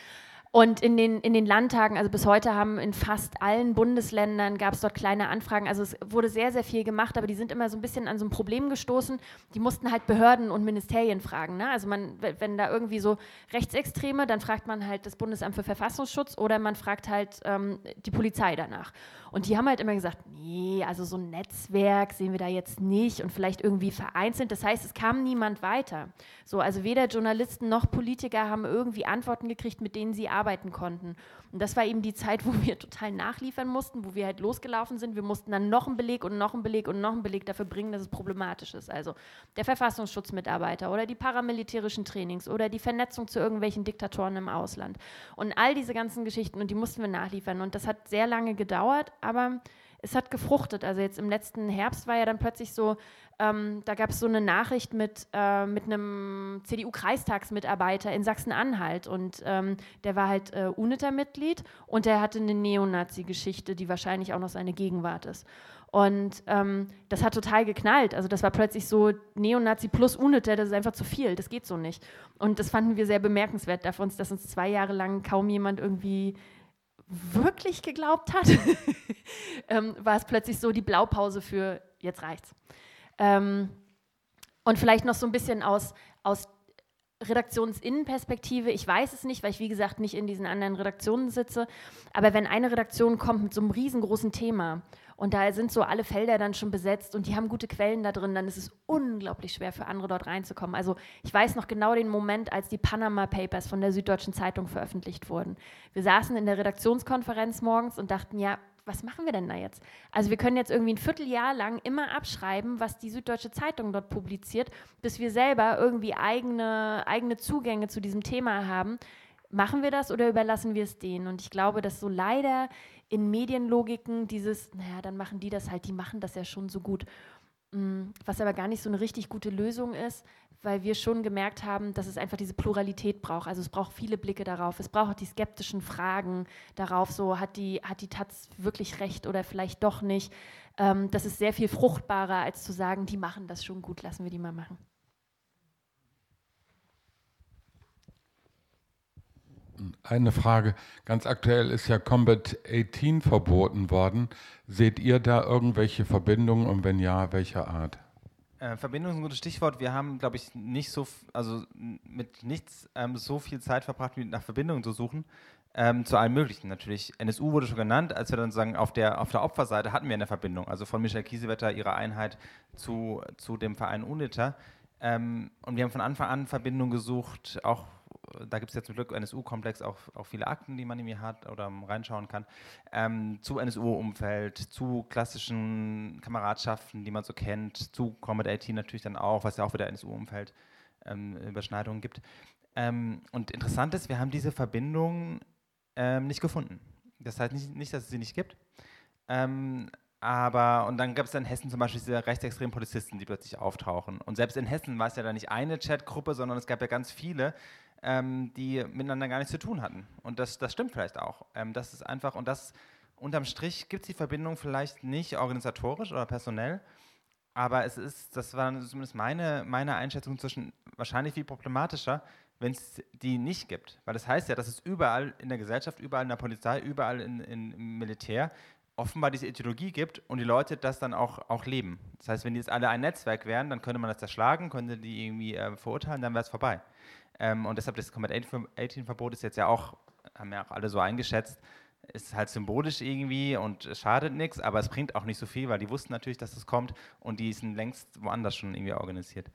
und in den, in den Landtagen, also bis heute haben in fast allen Bundesländern, gab es dort kleine Anfragen. Also es wurde sehr, sehr viel gemacht, aber die sind immer so ein bisschen an so ein Problem gestoßen. Die mussten halt Behörden und Ministerien fragen. Ne? Also man, wenn da irgendwie so Rechtsextreme, dann fragt man halt das Bundesamt für Verfassungsschutz oder man fragt halt ähm, die Polizei danach. Und die haben halt immer gesagt, nee, also so ein Netzwerk sehen wir da jetzt nicht und vielleicht irgendwie vereinzelt. Das heißt, es kam niemand weiter. So, also weder Journalisten noch Politiker haben irgendwie Antworten gekriegt, mit denen sie arbeiten arbeiten konnten. Und das war eben die Zeit, wo wir total nachliefern mussten, wo wir halt losgelaufen sind. Wir mussten dann noch einen Beleg und noch einen Beleg und noch einen Beleg dafür bringen, dass es problematisch ist. Also der Verfassungsschutzmitarbeiter oder die paramilitärischen Trainings oder die Vernetzung zu irgendwelchen Diktatoren im Ausland. Und all diese ganzen Geschichten und die mussten wir nachliefern. Und das hat sehr lange gedauert, aber es hat gefruchtet. Also jetzt im letzten Herbst war ja dann plötzlich so, ähm, da gab es so eine Nachricht mit, äh, mit einem CDU-Kreistagsmitarbeiter in Sachsen-Anhalt und ähm, der war halt äh, UNITA-Mitglied und der hatte eine Neonazi-Geschichte, die wahrscheinlich auch noch seine Gegenwart ist. Und ähm, das hat total geknallt. Also das war plötzlich so Neonazi plus UNITA, das ist einfach zu viel, das geht so nicht. Und das fanden wir sehr bemerkenswert uns, dass uns zwei Jahre lang kaum jemand irgendwie wirklich geglaubt hat, ähm, war es plötzlich so die Blaupause für jetzt reicht's. Ähm, und vielleicht noch so ein bisschen aus, aus Redaktionsinnenperspektive, ich weiß es nicht, weil ich wie gesagt nicht in diesen anderen Redaktionen sitze, aber wenn eine Redaktion kommt mit so einem riesengroßen Thema und da sind so alle Felder dann schon besetzt und die haben gute Quellen da drin, dann ist es unglaublich schwer für andere dort reinzukommen. Also ich weiß noch genau den Moment, als die Panama Papers von der Süddeutschen Zeitung veröffentlicht wurden. Wir saßen in der Redaktionskonferenz morgens und dachten, ja, was machen wir denn da jetzt? Also wir können jetzt irgendwie ein Vierteljahr lang immer abschreiben, was die Süddeutsche Zeitung dort publiziert, bis wir selber irgendwie eigene, eigene Zugänge zu diesem Thema haben. Machen wir das oder überlassen wir es denen? Und ich glaube, dass so leider in Medienlogiken dieses, naja, dann machen die das halt, die machen das ja schon so gut. Mm, was aber gar nicht so eine richtig gute Lösung ist, weil wir schon gemerkt haben, dass es einfach diese Pluralität braucht. Also es braucht viele Blicke darauf. Es braucht die skeptischen Fragen darauf, so hat die, hat die Taz wirklich recht oder vielleicht doch nicht. Ähm, das ist sehr viel fruchtbarer, als zu sagen, die machen das schon gut, lassen wir die mal machen. Eine Frage. Ganz aktuell ist ja Combat 18 verboten worden. Seht ihr da irgendwelche Verbindungen und wenn ja, welcher Art? Äh, Verbindung ist ein gutes Stichwort. Wir haben, glaube ich, nicht so, also mit nichts ähm, so viel Zeit verbracht, wie nach Verbindungen zu suchen. Ähm, zu allem Möglichen natürlich. NSU wurde schon genannt, als wir dann sagen, auf der, auf der Opferseite hatten wir eine Verbindung, also von Michael Kiesewetter, ihrer Einheit zu, zu dem Verein UNITA. Ähm, und wir haben von Anfang an Verbindungen gesucht, auch da gibt es ja zum Glück NSU-Komplex auch, auch viele Akten, die man in mir hat oder reinschauen kann, ähm, zu NSU-Umfeld, zu klassischen Kameradschaften, die man so kennt, zu Combat 18 natürlich dann auch, was ja auch wieder NSU-Umfeld ähm, Überschneidungen gibt. Ähm, und interessant ist, wir haben diese Verbindung ähm, nicht gefunden. Das heißt nicht, nicht, dass es sie nicht gibt. Ähm, aber, und dann gab es in Hessen zum Beispiel diese rechtsextremen Polizisten, die plötzlich auftauchen. Und selbst in Hessen war es ja da nicht eine Chatgruppe, sondern es gab ja ganz viele, ähm, die miteinander gar nichts zu tun hatten. Und das, das stimmt vielleicht auch. Ähm, das ist einfach, und das unterm Strich gibt es die Verbindung vielleicht nicht organisatorisch oder personell, aber es ist, das war zumindest meine, meine Einschätzung zwischen wahrscheinlich viel problematischer, wenn es die nicht gibt. Weil das heißt ja, dass es überall in der Gesellschaft, überall in der Polizei, überall in, in, im Militär offenbar diese Ideologie gibt und die Leute das dann auch, auch leben. Das heißt, wenn die jetzt alle ein Netzwerk wären, dann könnte man das zerschlagen, könnte die irgendwie äh, verurteilen, dann wäre es vorbei. Ähm, und deshalb das Combat 18-Verbot ist jetzt ja auch, haben ja auch alle so eingeschätzt, ist halt symbolisch irgendwie und schadet nichts, aber es bringt auch nicht so viel, weil die wussten natürlich, dass das kommt und die sind längst woanders schon irgendwie organisiert.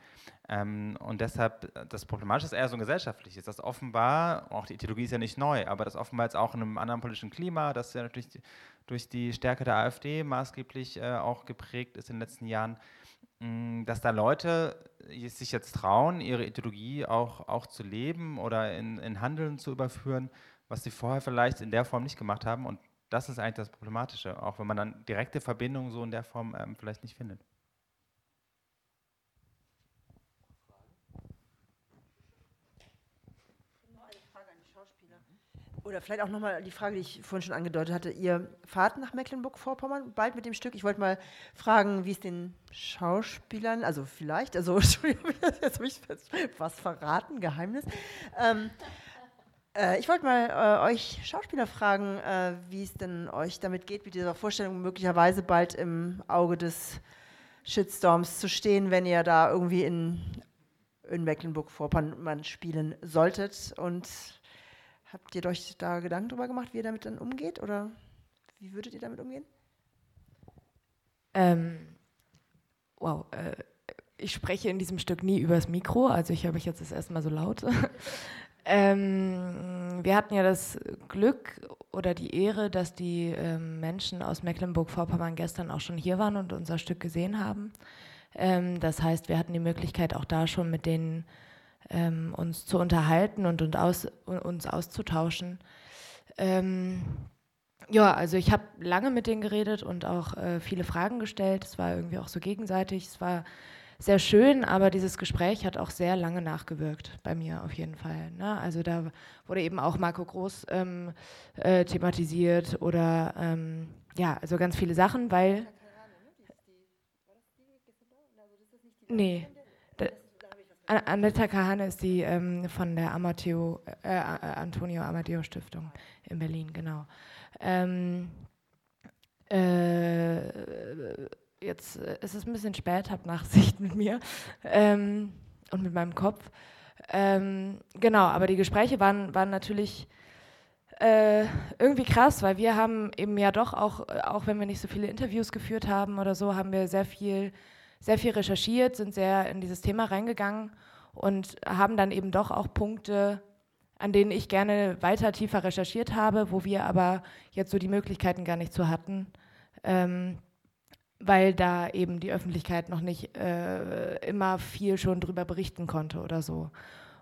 Ähm, und deshalb, das Problematische ist eher so ein gesellschaftliches, dass offenbar, auch die Ideologie ist ja nicht neu, aber das offenbar jetzt auch in einem anderen politischen Klima, das ja natürlich durch die Stärke der AfD maßgeblich äh, auch geprägt ist in den letzten Jahren, Mm, dass da Leute sich jetzt trauen, ihre Ideologie auch, auch zu leben oder in, in Handeln zu überführen, was sie vorher vielleicht in der Form nicht gemacht haben. Und das ist eigentlich das Problematische, auch wenn man dann direkte Verbindungen so in der Form ähm, vielleicht nicht findet. Oder vielleicht auch nochmal die Frage, die ich vorhin schon angedeutet hatte. Ihr fahrt nach Mecklenburg-Vorpommern bald mit dem Stück. Ich wollte mal fragen, wie es den Schauspielern, also vielleicht, also Entschuldigung, jetzt habe ich was verraten, Geheimnis. Ähm, äh, ich wollte mal äh, euch Schauspieler fragen, äh, wie es denn euch damit geht, mit dieser Vorstellung möglicherweise bald im Auge des Shitstorms zu stehen, wenn ihr da irgendwie in, in Mecklenburg-Vorpommern spielen solltet und Habt ihr euch da Gedanken darüber gemacht, wie ihr damit dann umgeht? Oder wie würdet ihr damit umgehen? Ähm, wow, äh, ich spreche in diesem Stück nie übers Mikro, also ich höre mich jetzt das erste Mal so laut. ähm, wir hatten ja das Glück oder die Ehre, dass die ähm, Menschen aus Mecklenburg-Vorpommern gestern auch schon hier waren und unser Stück gesehen haben. Ähm, das heißt, wir hatten die Möglichkeit, auch da schon mit denen ähm, uns zu unterhalten und, und aus, uns auszutauschen. Ähm, ja, also ich habe lange mit denen geredet und auch äh, viele Fragen gestellt. Es war irgendwie auch so gegenseitig. Es war sehr schön, aber dieses Gespräch hat auch sehr lange nachgewirkt bei mir auf jeden Fall. Ne? Also da wurde eben auch Marco Groß ähm, äh, thematisiert oder ähm, ja, also ganz viele Sachen, weil. Nee. Anetta Kahane ist die ähm, von der Amateo, äh, Antonio Amadeo Stiftung in Berlin, genau. Ähm, äh, jetzt äh, ist es ein bisschen spät, habt Nachsicht mit mir ähm, und mit meinem Kopf. Ähm, genau, aber die Gespräche waren, waren natürlich äh, irgendwie krass, weil wir haben eben ja doch auch, auch wenn wir nicht so viele Interviews geführt haben oder so, haben wir sehr viel, sehr viel recherchiert, sind sehr in dieses Thema reingegangen und haben dann eben doch auch Punkte, an denen ich gerne weiter tiefer recherchiert habe, wo wir aber jetzt so die Möglichkeiten gar nicht so hatten. Ähm, weil da eben die Öffentlichkeit noch nicht äh, immer viel schon drüber berichten konnte oder so.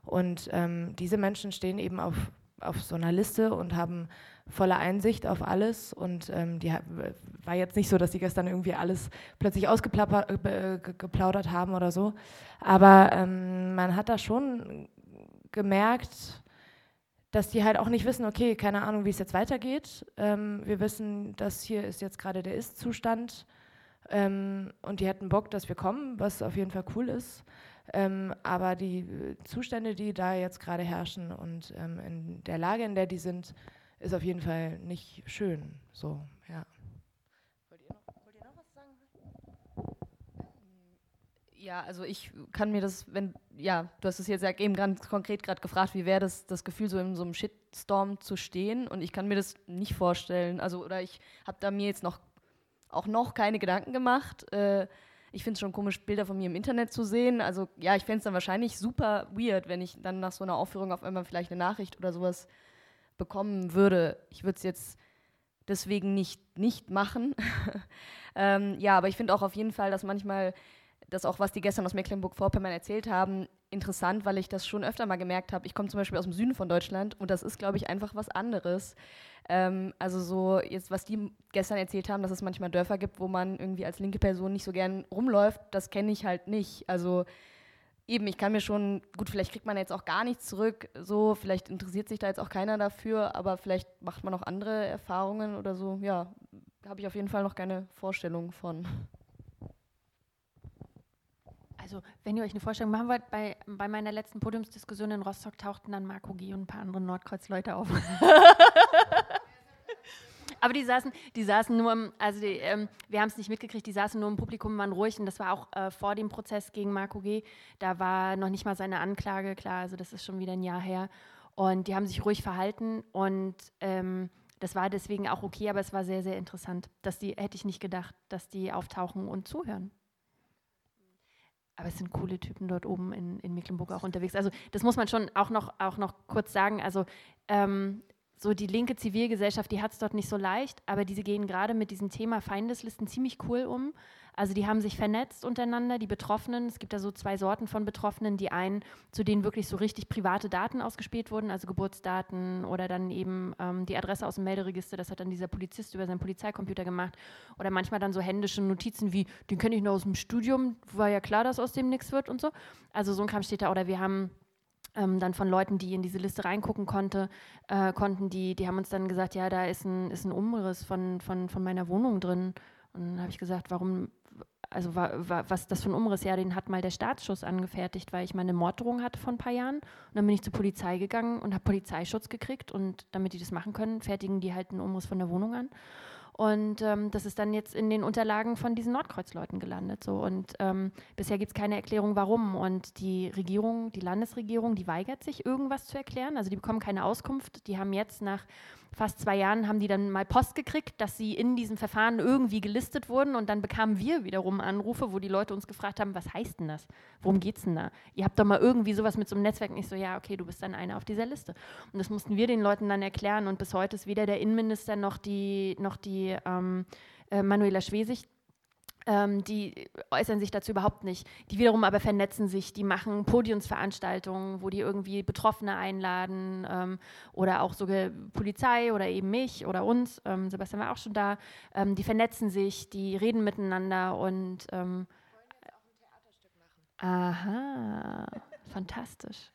Und ähm, diese Menschen stehen eben auf, auf so einer Liste und haben volle Einsicht auf alles. Und ähm, die war jetzt nicht so, dass die gestern irgendwie alles plötzlich ausgeplaudert äh, haben oder so. Aber ähm, man hat da schon gemerkt, dass die halt auch nicht wissen, okay, keine Ahnung, wie es jetzt weitergeht. Ähm, wir wissen, dass hier ist jetzt gerade der Ist-Zustand ähm, und die hätten Bock, dass wir kommen, was auf jeden Fall cool ist. Ähm, aber die Zustände, die da jetzt gerade herrschen und ähm, in der Lage, in der die sind, ist auf jeden Fall nicht schön. So, ja. Wollt ihr noch, wollt ihr noch was sagen? Ja, also ich kann mir das, wenn, ja, du hast es jetzt eben ganz konkret gerade gefragt, wie wäre das, das Gefühl, so in so einem Shitstorm zu stehen und ich kann mir das nicht vorstellen. Also, oder ich habe da mir jetzt noch auch noch keine Gedanken gemacht. Äh, ich finde es schon komisch, Bilder von mir im Internet zu sehen. Also ja, ich fände es dann wahrscheinlich super weird, wenn ich dann nach so einer Aufführung auf einmal vielleicht eine Nachricht oder sowas bekommen würde. Ich würde es jetzt deswegen nicht, nicht machen. ähm, ja, aber ich finde auch auf jeden Fall, dass manchmal das auch, was die gestern aus Mecklenburg-Vorpommern erzählt haben, interessant, weil ich das schon öfter mal gemerkt habe. Ich komme zum Beispiel aus dem Süden von Deutschland und das ist, glaube ich, einfach was anderes. Ähm, also so jetzt, was die gestern erzählt haben, dass es manchmal Dörfer gibt, wo man irgendwie als linke Person nicht so gern rumläuft, das kenne ich halt nicht. Also eben, ich kann mir schon, gut, vielleicht kriegt man jetzt auch gar nichts zurück, so, vielleicht interessiert sich da jetzt auch keiner dafür, aber vielleicht macht man auch andere Erfahrungen oder so. Ja, habe ich auf jeden Fall noch keine Vorstellung von. Also, wenn ihr euch eine Vorstellung machen wollt, bei, bei meiner letzten Podiumsdiskussion in Rostock tauchten dann Marco G. und ein paar andere Nordkreuz-Leute auf. Aber die saßen, die saßen nur, im, also die, ähm, wir haben es nicht mitgekriegt, die saßen nur im Publikum, waren ruhig und das war auch äh, vor dem Prozess gegen Marco G. Da war noch nicht mal seine Anklage klar, also das ist schon wieder ein Jahr her. Und die haben sich ruhig verhalten und ähm, das war deswegen auch okay, aber es war sehr, sehr interessant. Dass die, hätte ich nicht gedacht, dass die auftauchen und zuhören. Aber es sind coole Typen dort oben in, in Mecklenburg auch unterwegs. Also das muss man schon auch noch, auch noch kurz sagen. Also ähm, so die linke Zivilgesellschaft, die hat es dort nicht so leicht, aber diese gehen gerade mit diesem Thema Feindeslisten ziemlich cool um. Also die haben sich vernetzt untereinander, die Betroffenen. Es gibt da so zwei Sorten von Betroffenen. Die einen, zu denen wirklich so richtig private Daten ausgespielt wurden, also Geburtsdaten oder dann eben ähm, die Adresse aus dem Melderegister. Das hat dann dieser Polizist über seinen Polizeicomputer gemacht. Oder manchmal dann so händische Notizen wie, den kenne ich nur aus dem Studium, war ja klar, dass aus dem nichts wird und so. Also so ein Kram steht da. Oder wir haben ähm, dann von Leuten, die in diese Liste reingucken konnte, äh, konnten, die, die haben uns dann gesagt, ja, da ist ein, ist ein Umriss von, von, von meiner Wohnung drin. Und dann habe ich gesagt, warum, also war, war, was das für ein Umriss? Ja, den hat mal der Staatsschutz angefertigt, weil ich mal eine Morddrohung hatte vor ein paar Jahren. Und dann bin ich zur Polizei gegangen und habe Polizeischutz gekriegt. Und damit die das machen können, fertigen die halt einen Umriss von der Wohnung an. Und ähm, das ist dann jetzt in den Unterlagen von diesen Nordkreuzleuten gelandet. So. Und ähm, bisher gibt es keine Erklärung, warum. Und die Regierung, die Landesregierung, die weigert sich, irgendwas zu erklären. Also die bekommen keine Auskunft. Die haben jetzt nach fast zwei Jahren haben die dann mal Post gekriegt, dass sie in diesem Verfahren irgendwie gelistet wurden und dann bekamen wir wiederum Anrufe, wo die Leute uns gefragt haben, was heißt denn das? Worum geht es denn da? Ihr habt doch mal irgendwie sowas mit so einem Netzwerk. Und ich so, ja, okay, du bist dann einer auf dieser Liste. Und das mussten wir den Leuten dann erklären und bis heute ist weder der Innenminister noch die, noch die ähm, äh, Manuela Schwesig ähm, die äußern sich dazu überhaupt nicht. Die wiederum aber vernetzen sich, die machen Podiumsveranstaltungen, wo die irgendwie Betroffene einladen ähm, oder auch sogar Polizei oder eben mich oder uns. Ähm, Sebastian war auch schon da. Ähm, die vernetzen sich, die reden miteinander und. Ähm, aha, fantastisch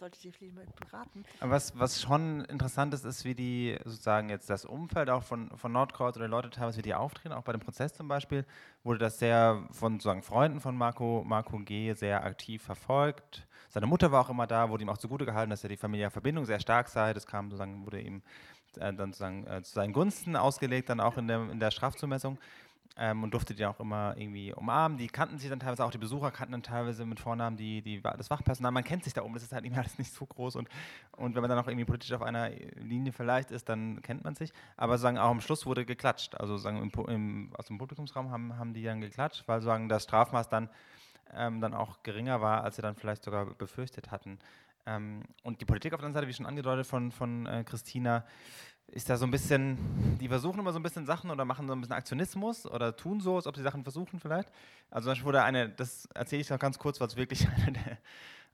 sollte die vielleicht mal beraten. Was, was schon interessant ist, ist, wie die sozusagen jetzt das Umfeld auch von, von Nordkreuz oder Leute teilweise, wie die auftreten, auch bei dem Prozess zum Beispiel, wurde das sehr von sozusagen Freunden von Marco, Marco G. sehr aktiv verfolgt. Seine Mutter war auch immer da, wurde ihm auch zugute gehalten, dass er die familiäre Verbindung sehr stark sei. Das kam sozusagen, wurde ihm äh, dann sozusagen äh, zu seinen Gunsten ausgelegt, dann auch in der, in der Strafzumessung ähm, und durfte die auch immer irgendwie umarmen. Die kannten sich dann teilweise auch, die Besucher kannten dann teilweise mit Vornamen die, die, das Fachpersonal. Man kennt sich da oben, das ist halt irgendwie alles nicht so groß und, und wenn man dann auch irgendwie politisch auf einer Linie vielleicht ist, dann kennt man sich. Aber sagen auch am Schluss wurde geklatscht. Also sagen im, im, aus dem Publikumsraum haben, haben die dann geklatscht, weil sagen das Strafmaß dann, ähm, dann auch geringer war, als sie dann vielleicht sogar befürchtet hatten. Ähm, und die Politik auf der anderen Seite, wie schon angedeutet von, von äh, Christina, ist da so ein bisschen, die versuchen immer so ein bisschen Sachen oder machen so ein bisschen Aktionismus oder tun so, als ob sie Sachen versuchen vielleicht. Also zum Beispiel wurde eine, das erzähle ich noch ganz kurz, weil es wirklich eine der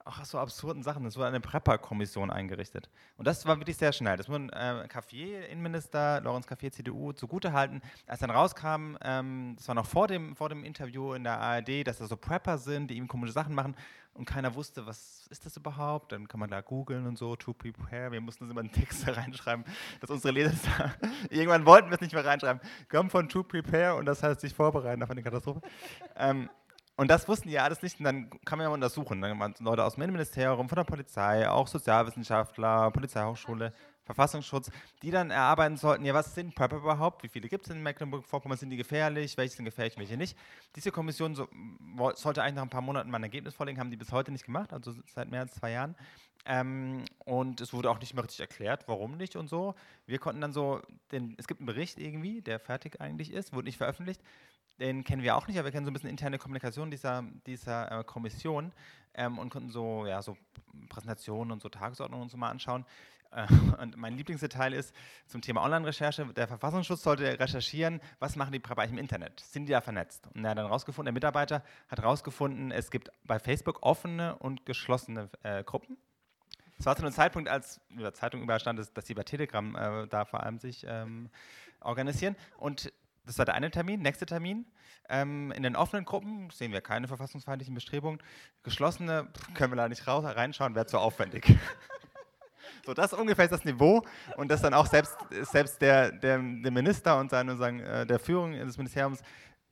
ach, so absurden Sachen, es wurde eine Prepper-Kommission eingerichtet. Und das war wirklich sehr schnell. Das wurde äh, Café, Innenminister, Lorenz Café, CDU, zugutehalten. Als dann rauskam, ähm, das war noch vor dem, vor dem Interview in der ARD, dass da so Prepper sind, die ihm komische Sachen machen und keiner wusste, was ist das überhaupt? Dann kann man da googeln und so, to prepare. Wir mussten uns immer einen Text reinschreiben, dass unsere Leser da, irgendwann wollten wir es nicht mehr reinschreiben. Kommt von to prepare und das heißt sich vorbereiten auf eine Katastrophe. ähm, und das wussten die ja alles nicht und dann kann man ja mal untersuchen. Dann waren Leute aus dem Innenministerium, von der Polizei, auch Sozialwissenschaftler, Polizeihochschule, Verfassungsschutz, die dann erarbeiten sollten, ja, was sind Prepper überhaupt? Wie viele gibt es in Mecklenburg-Vorpommern? Sind die gefährlich? Welche sind gefährlich, welche nicht? Diese Kommission so, sollte eigentlich nach ein paar Monaten mal ein Ergebnis vorlegen, haben die bis heute nicht gemacht, also seit mehr als zwei Jahren. Ähm, und es wurde auch nicht mehr richtig erklärt, warum nicht und so. Wir konnten dann so, den, es gibt einen Bericht irgendwie, der fertig eigentlich ist, wurde nicht veröffentlicht. Den kennen wir auch nicht, aber wir kennen so ein bisschen interne Kommunikation dieser, dieser äh, Kommission ähm, und konnten so, ja, so Präsentationen und so Tagesordnungen und so mal anschauen. Und mein Lieblingsdetail ist zum Thema Online-Recherche, der Verfassungsschutz sollte recherchieren, was machen die Bereiche im Internet? Sind die da vernetzt? Und er hat dann rausgefunden, der Mitarbeiter hat rausgefunden, es gibt bei Facebook offene und geschlossene äh, Gruppen. Es war zu einem Zeitpunkt, als in Zeitung überstand, dass, dass sie bei Telegram äh, da vor allem sich ähm, organisieren. Und das war der eine Termin. Nächster Termin. Ähm, in den offenen Gruppen sehen wir keine verfassungsfeindlichen Bestrebungen. Geschlossene können wir da nicht raus, reinschauen, wäre zu aufwendig. So, das ungefähr ist das Niveau und das dann auch selbst, selbst der, der, der Minister und seine, sagen, äh, der Führung des Ministeriums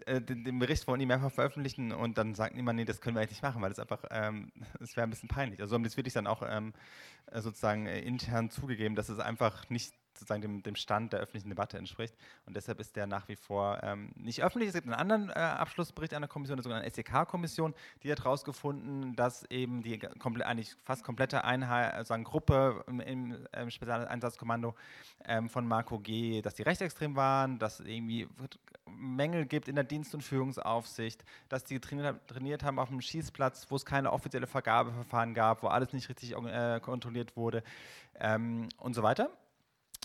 äh, den, den, Bericht von ihm einfach veröffentlichen und dann sagt niemand, nee, das können wir eigentlich nicht machen, weil das einfach, ähm, das wäre ein bisschen peinlich. Also haben das wirklich dann auch ähm, äh, sozusagen intern zugegeben, dass es einfach nicht sozusagen dem, dem Stand der öffentlichen Debatte entspricht. Und deshalb ist der nach wie vor ähm, nicht öffentlich. Es gibt einen anderen äh, Abschlussbericht einer Kommission, der sogenannten SEK-Kommission, die hat herausgefunden, dass eben die eigentlich fast komplette Einheit, also eine Gruppe im, im, im Spezialeinsatzkommando ähm, von Marco G., dass die rechtsextrem waren, dass es irgendwie Mängel gibt in der Dienst- und Führungsaufsicht, dass die trainiert, trainiert haben auf dem Schießplatz, wo es keine offizielle Vergabeverfahren gab, wo alles nicht richtig äh, kontrolliert wurde ähm, und so weiter.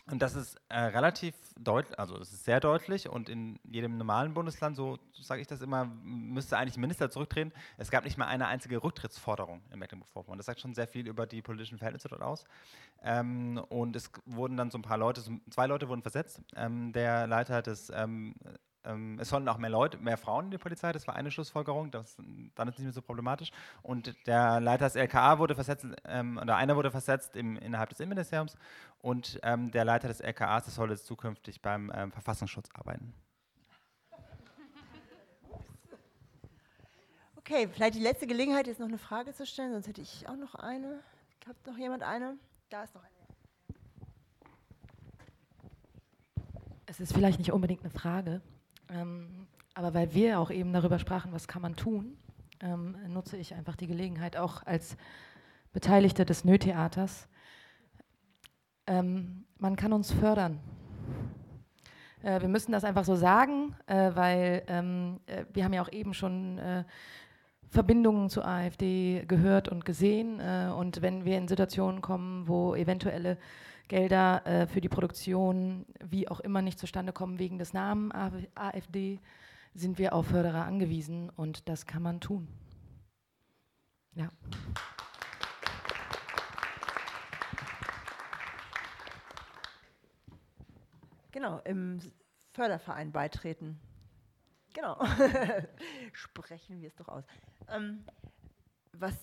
Und das ist äh, relativ deutlich, also es ist sehr deutlich und in jedem normalen Bundesland, so sage ich das immer, müsste eigentlich ein Minister zurücktreten. Es gab nicht mal eine einzige Rücktrittsforderung in Mecklenburg-Vorpommern. Das sagt schon sehr viel über die politischen Verhältnisse dort aus. Ähm, und es wurden dann so ein paar Leute, so zwei Leute wurden versetzt. Ähm, der Leiter des ähm, ähm, es sollen auch mehr Leute, mehr Frauen in die Polizei, das war eine Schlussfolgerung, das, dann ist es nicht mehr so problematisch. Und der Leiter des LKA wurde versetzt, ähm, oder einer wurde versetzt im, innerhalb des Innenministeriums und ähm, der Leiter des LKAs, das soll jetzt zukünftig beim ähm, Verfassungsschutz arbeiten. Okay, vielleicht die letzte Gelegenheit, jetzt noch eine Frage zu stellen, sonst hätte ich auch noch eine. Hat noch jemand eine? Da ist noch eine. Es ist vielleicht nicht unbedingt eine Frage, ähm, aber weil wir auch eben darüber sprachen, was kann man tun, ähm, nutze ich einfach die Gelegenheit auch als Beteiligter des Nö-Theaters Ähm, man kann uns fördern. Äh, wir müssen das einfach so sagen, äh, weil ähm, äh, wir haben ja auch eben schon äh, Verbindungen zur AfD gehört und gesehen. Äh, und wenn wir in Situationen kommen, wo eventuelle Gelder äh, für die Produktion wie auch immer nicht zustande kommen wegen des Namen AfD, sind wir auf Förderer angewiesen und das kann man tun. Ja. Genau, im Förderverein beitreten. Genau. Sprechen wir es doch aus. Ähm, was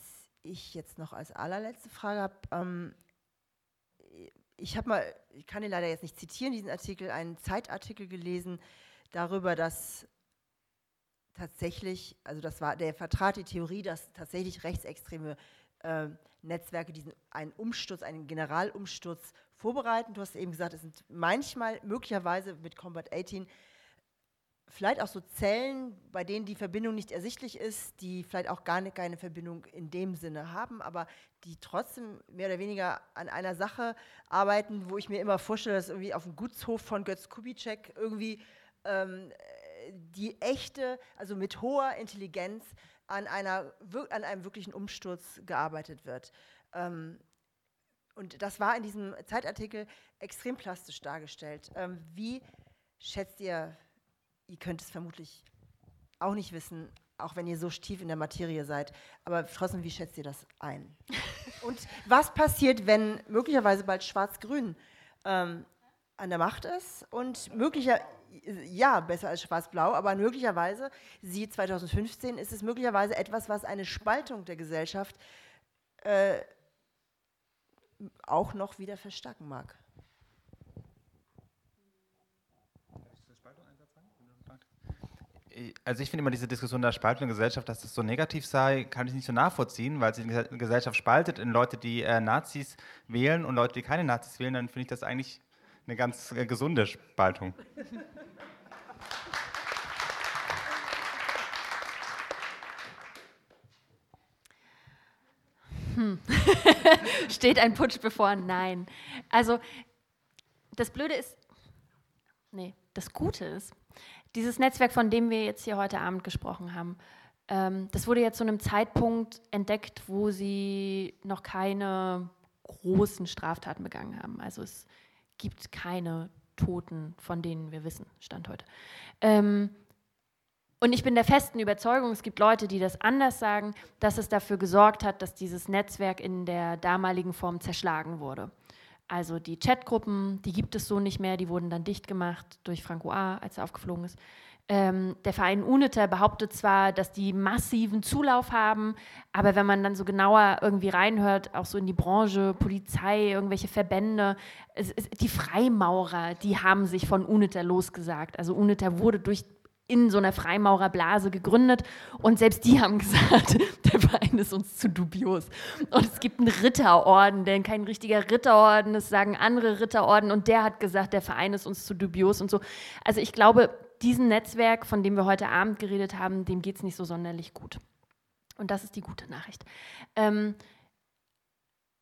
ich jetzt noch als allerletzte Frage habe, ähm, ich habe mal, ich kann ihn leider jetzt nicht zitieren, diesen Artikel, einen Zeitartikel gelesen darüber, dass tatsächlich, also das war, der vertrat die Theorie, dass tatsächlich rechtsextreme äh, Netzwerke diesen einen Umsturz, einen Generalumsturz vorbereiten. Du hast eben gesagt, es sind manchmal möglicherweise mit Combat 18 vielleicht auch so Zellen, bei denen die Verbindung nicht ersichtlich ist, die vielleicht auch gar nicht, keine Verbindung in dem Sinne haben, aber die trotzdem mehr oder weniger an einer Sache arbeiten, wo ich mir immer vorstelle, dass irgendwie auf dem Gutshof von Götz Kubitschek irgendwie ähm, die echte, also mit hoher Intelligenz an, einer, an einem wirklichen Umsturz gearbeitet wird. Ähm, und das war in diesem Zeitartikel extrem plastisch dargestellt. Ähm, wie schätzt ihr, ihr könnt es vermutlich auch nicht wissen, auch wenn ihr so tief in der Materie seid, aber trotzdem, wie schätzt ihr das ein? Und was passiert, wenn möglicherweise bald Schwarz-Grün ähm, an der Macht ist und möglicherweise ja, besser als schwarz-blau, aber möglicherweise, sie 2015, ist es möglicherweise etwas, was eine Spaltung der Gesellschaft äh, auch noch wieder verstärken mag. Also ich finde immer diese Diskussion der Spaltung der Gesellschaft, dass das so negativ sei, kann ich nicht so nachvollziehen, weil sich die Gesellschaft spaltet in Leute, die äh, Nazis wählen und Leute, die keine Nazis wählen, dann finde ich das eigentlich eine ganz äh, gesunde Spaltung. Hm. Steht ein Putsch bevor? Nein. Also, das Blöde ist, nee, das Gute ist, dieses Netzwerk, von dem wir jetzt hier heute Abend gesprochen haben, ähm, das wurde jetzt zu einem Zeitpunkt entdeckt, wo sie noch keine großen Straftaten begangen haben. Also es gibt keine Toten, von denen wir wissen, Stand heute. Ähm, und ich bin der festen Überzeugung, es gibt Leute, die das anders sagen, dass es dafür gesorgt hat, dass dieses Netzwerk in der damaligen Form zerschlagen wurde. Also die Chatgruppen, die gibt es so nicht mehr, die wurden dann dicht gemacht durch Franco A., als er aufgeflogen ist. Ähm, der Verein UNITA behauptet zwar, dass die massiven Zulauf haben, aber wenn man dann so genauer irgendwie reinhört, auch so in die Branche, Polizei, irgendwelche Verbände, es, es, die Freimaurer, die haben sich von UNITA losgesagt. Also UNITA wurde durch in so einer Freimaurerblase gegründet und selbst die haben gesagt, der Verein ist uns zu dubios. Und es gibt einen Ritterorden, der kein richtiger Ritterorden ist, sagen andere Ritterorden und der hat gesagt, der Verein ist uns zu dubios und so. Also ich glaube, diesem Netzwerk, von dem wir heute Abend geredet haben, dem geht es nicht so sonderlich gut. Und das ist die gute Nachricht. Ähm,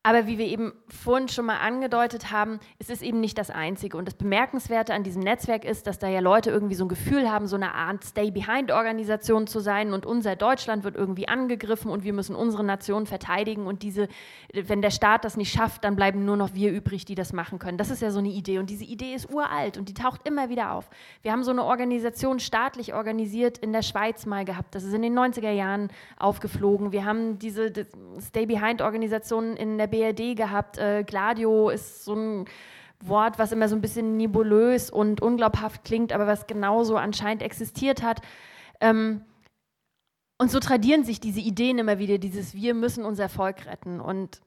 aber wie wir eben vorhin schon mal angedeutet haben, es ist eben nicht das Einzige. Und das Bemerkenswerte an diesem Netzwerk ist, dass da ja Leute irgendwie so ein Gefühl haben, so eine Art Stay-Behind-Organisation zu sein und unser Deutschland wird irgendwie angegriffen und wir müssen unsere Nation verteidigen und diese, wenn der Staat das nicht schafft, dann bleiben nur noch wir übrig, die das machen können. Das ist ja so eine Idee und diese Idee ist uralt und die taucht immer wieder auf. Wir haben so eine Organisation staatlich organisiert in der Schweiz mal gehabt. Das ist in den 90er Jahren aufgeflogen. Wir haben diese Stay-Behind-Organisation in der BRD gehabt. Äh, Gladio ist so ein Wort, was immer so ein bisschen nebulös und unglaubhaft klingt, aber was genauso anscheinend existiert hat. Ähm, und so tradieren sich diese Ideen immer wieder, dieses Wir müssen unser Volk retten. Und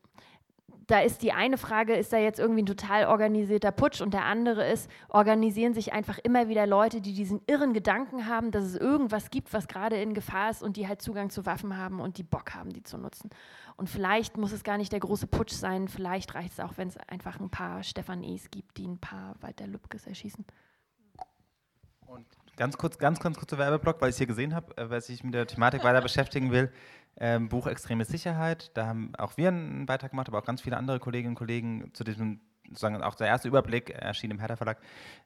da ist die eine Frage, ist da jetzt irgendwie ein total organisierter Putsch und der andere ist, organisieren sich einfach immer wieder Leute, die diesen irren Gedanken haben, dass es irgendwas gibt, was gerade in Gefahr ist und die halt Zugang zu Waffen haben und die Bock haben, die zu nutzen. Und vielleicht muss es gar nicht der große Putsch sein, vielleicht reicht es auch, wenn es einfach ein paar Stefan Es gibt, die ein paar Walter Lübkes erschießen. Und ganz kurz, ganz, ganz kurzer Werbeblock, weil ich es hier gesehen habe, äh, wer sich mit der Thematik weiter beschäftigen will ähm, Buch Extreme Sicherheit. Da haben auch wir einen Beitrag gemacht, aber auch ganz viele andere Kolleginnen und Kollegen zu diesem sozusagen auch der erste Überblick erschien im Hertha Verlag,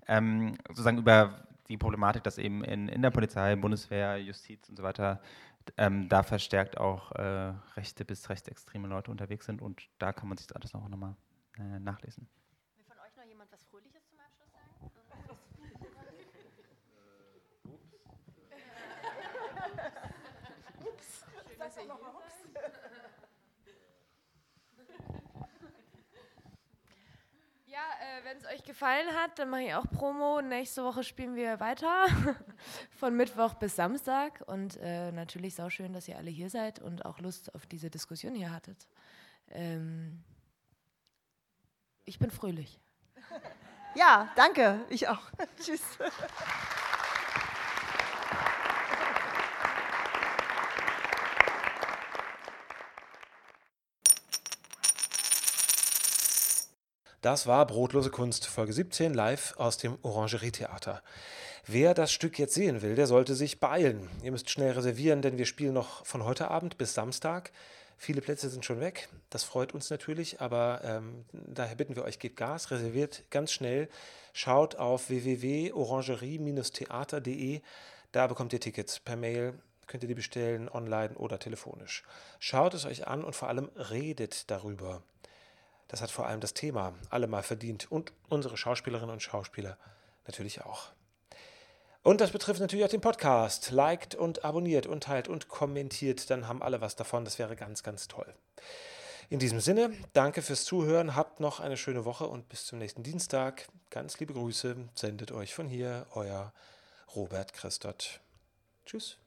ähm, sozusagen über die Problematik, dass eben in, in der Polizei, Bundeswehr, Justiz und so weiter ähm, da verstärkt auch äh, rechte bis rechtsextreme Leute unterwegs sind und da kann man sich das alles noch nochmal äh, nachlesen. Will von euch noch jemand was Fröhliches zum Abschluss sagen? ups. Ups. Sag doch noch mal ups. Ja, äh, wenn es euch gefallen hat, dann mache ich auch Promo. Nächste Woche spielen wir weiter. Von Mittwoch bis Samstag. Und äh, natürlich sau schön, dass ihr alle hier seid und auch Lust auf diese Diskussion hier hattet. Ähm, ich bin fröhlich. Ja, danke. Ich auch. Tschüss. Das war Brotlose Kunst, Folge 17, live aus dem Orangerie-Theater. Wer das Stück jetzt sehen will, der sollte sich beeilen. Ihr müsst schnell reservieren, denn wir spielen noch von heute Abend bis Samstag. Viele Plätze sind schon weg. Das freut uns natürlich, aber ähm, daher bitten wir euch, gebt Gas, reserviert ganz schnell. Schaut auf www.orangerie-theater.de. Da bekommt ihr Tickets per Mail, könnt ihr die bestellen, online oder telefonisch. Schaut es euch an und vor allem redet darüber. Das hat vor allem das Thema alle mal verdient und unsere Schauspielerinnen und Schauspieler natürlich auch. Und das betrifft natürlich auch den Podcast. Liked und abonniert und teilt und kommentiert, dann haben alle was davon. Das wäre ganz, ganz toll. In diesem Sinne, danke fürs Zuhören, habt noch eine schöne Woche und bis zum nächsten Dienstag. Ganz liebe Grüße, sendet euch von hier euer Robert Christot. Tschüss.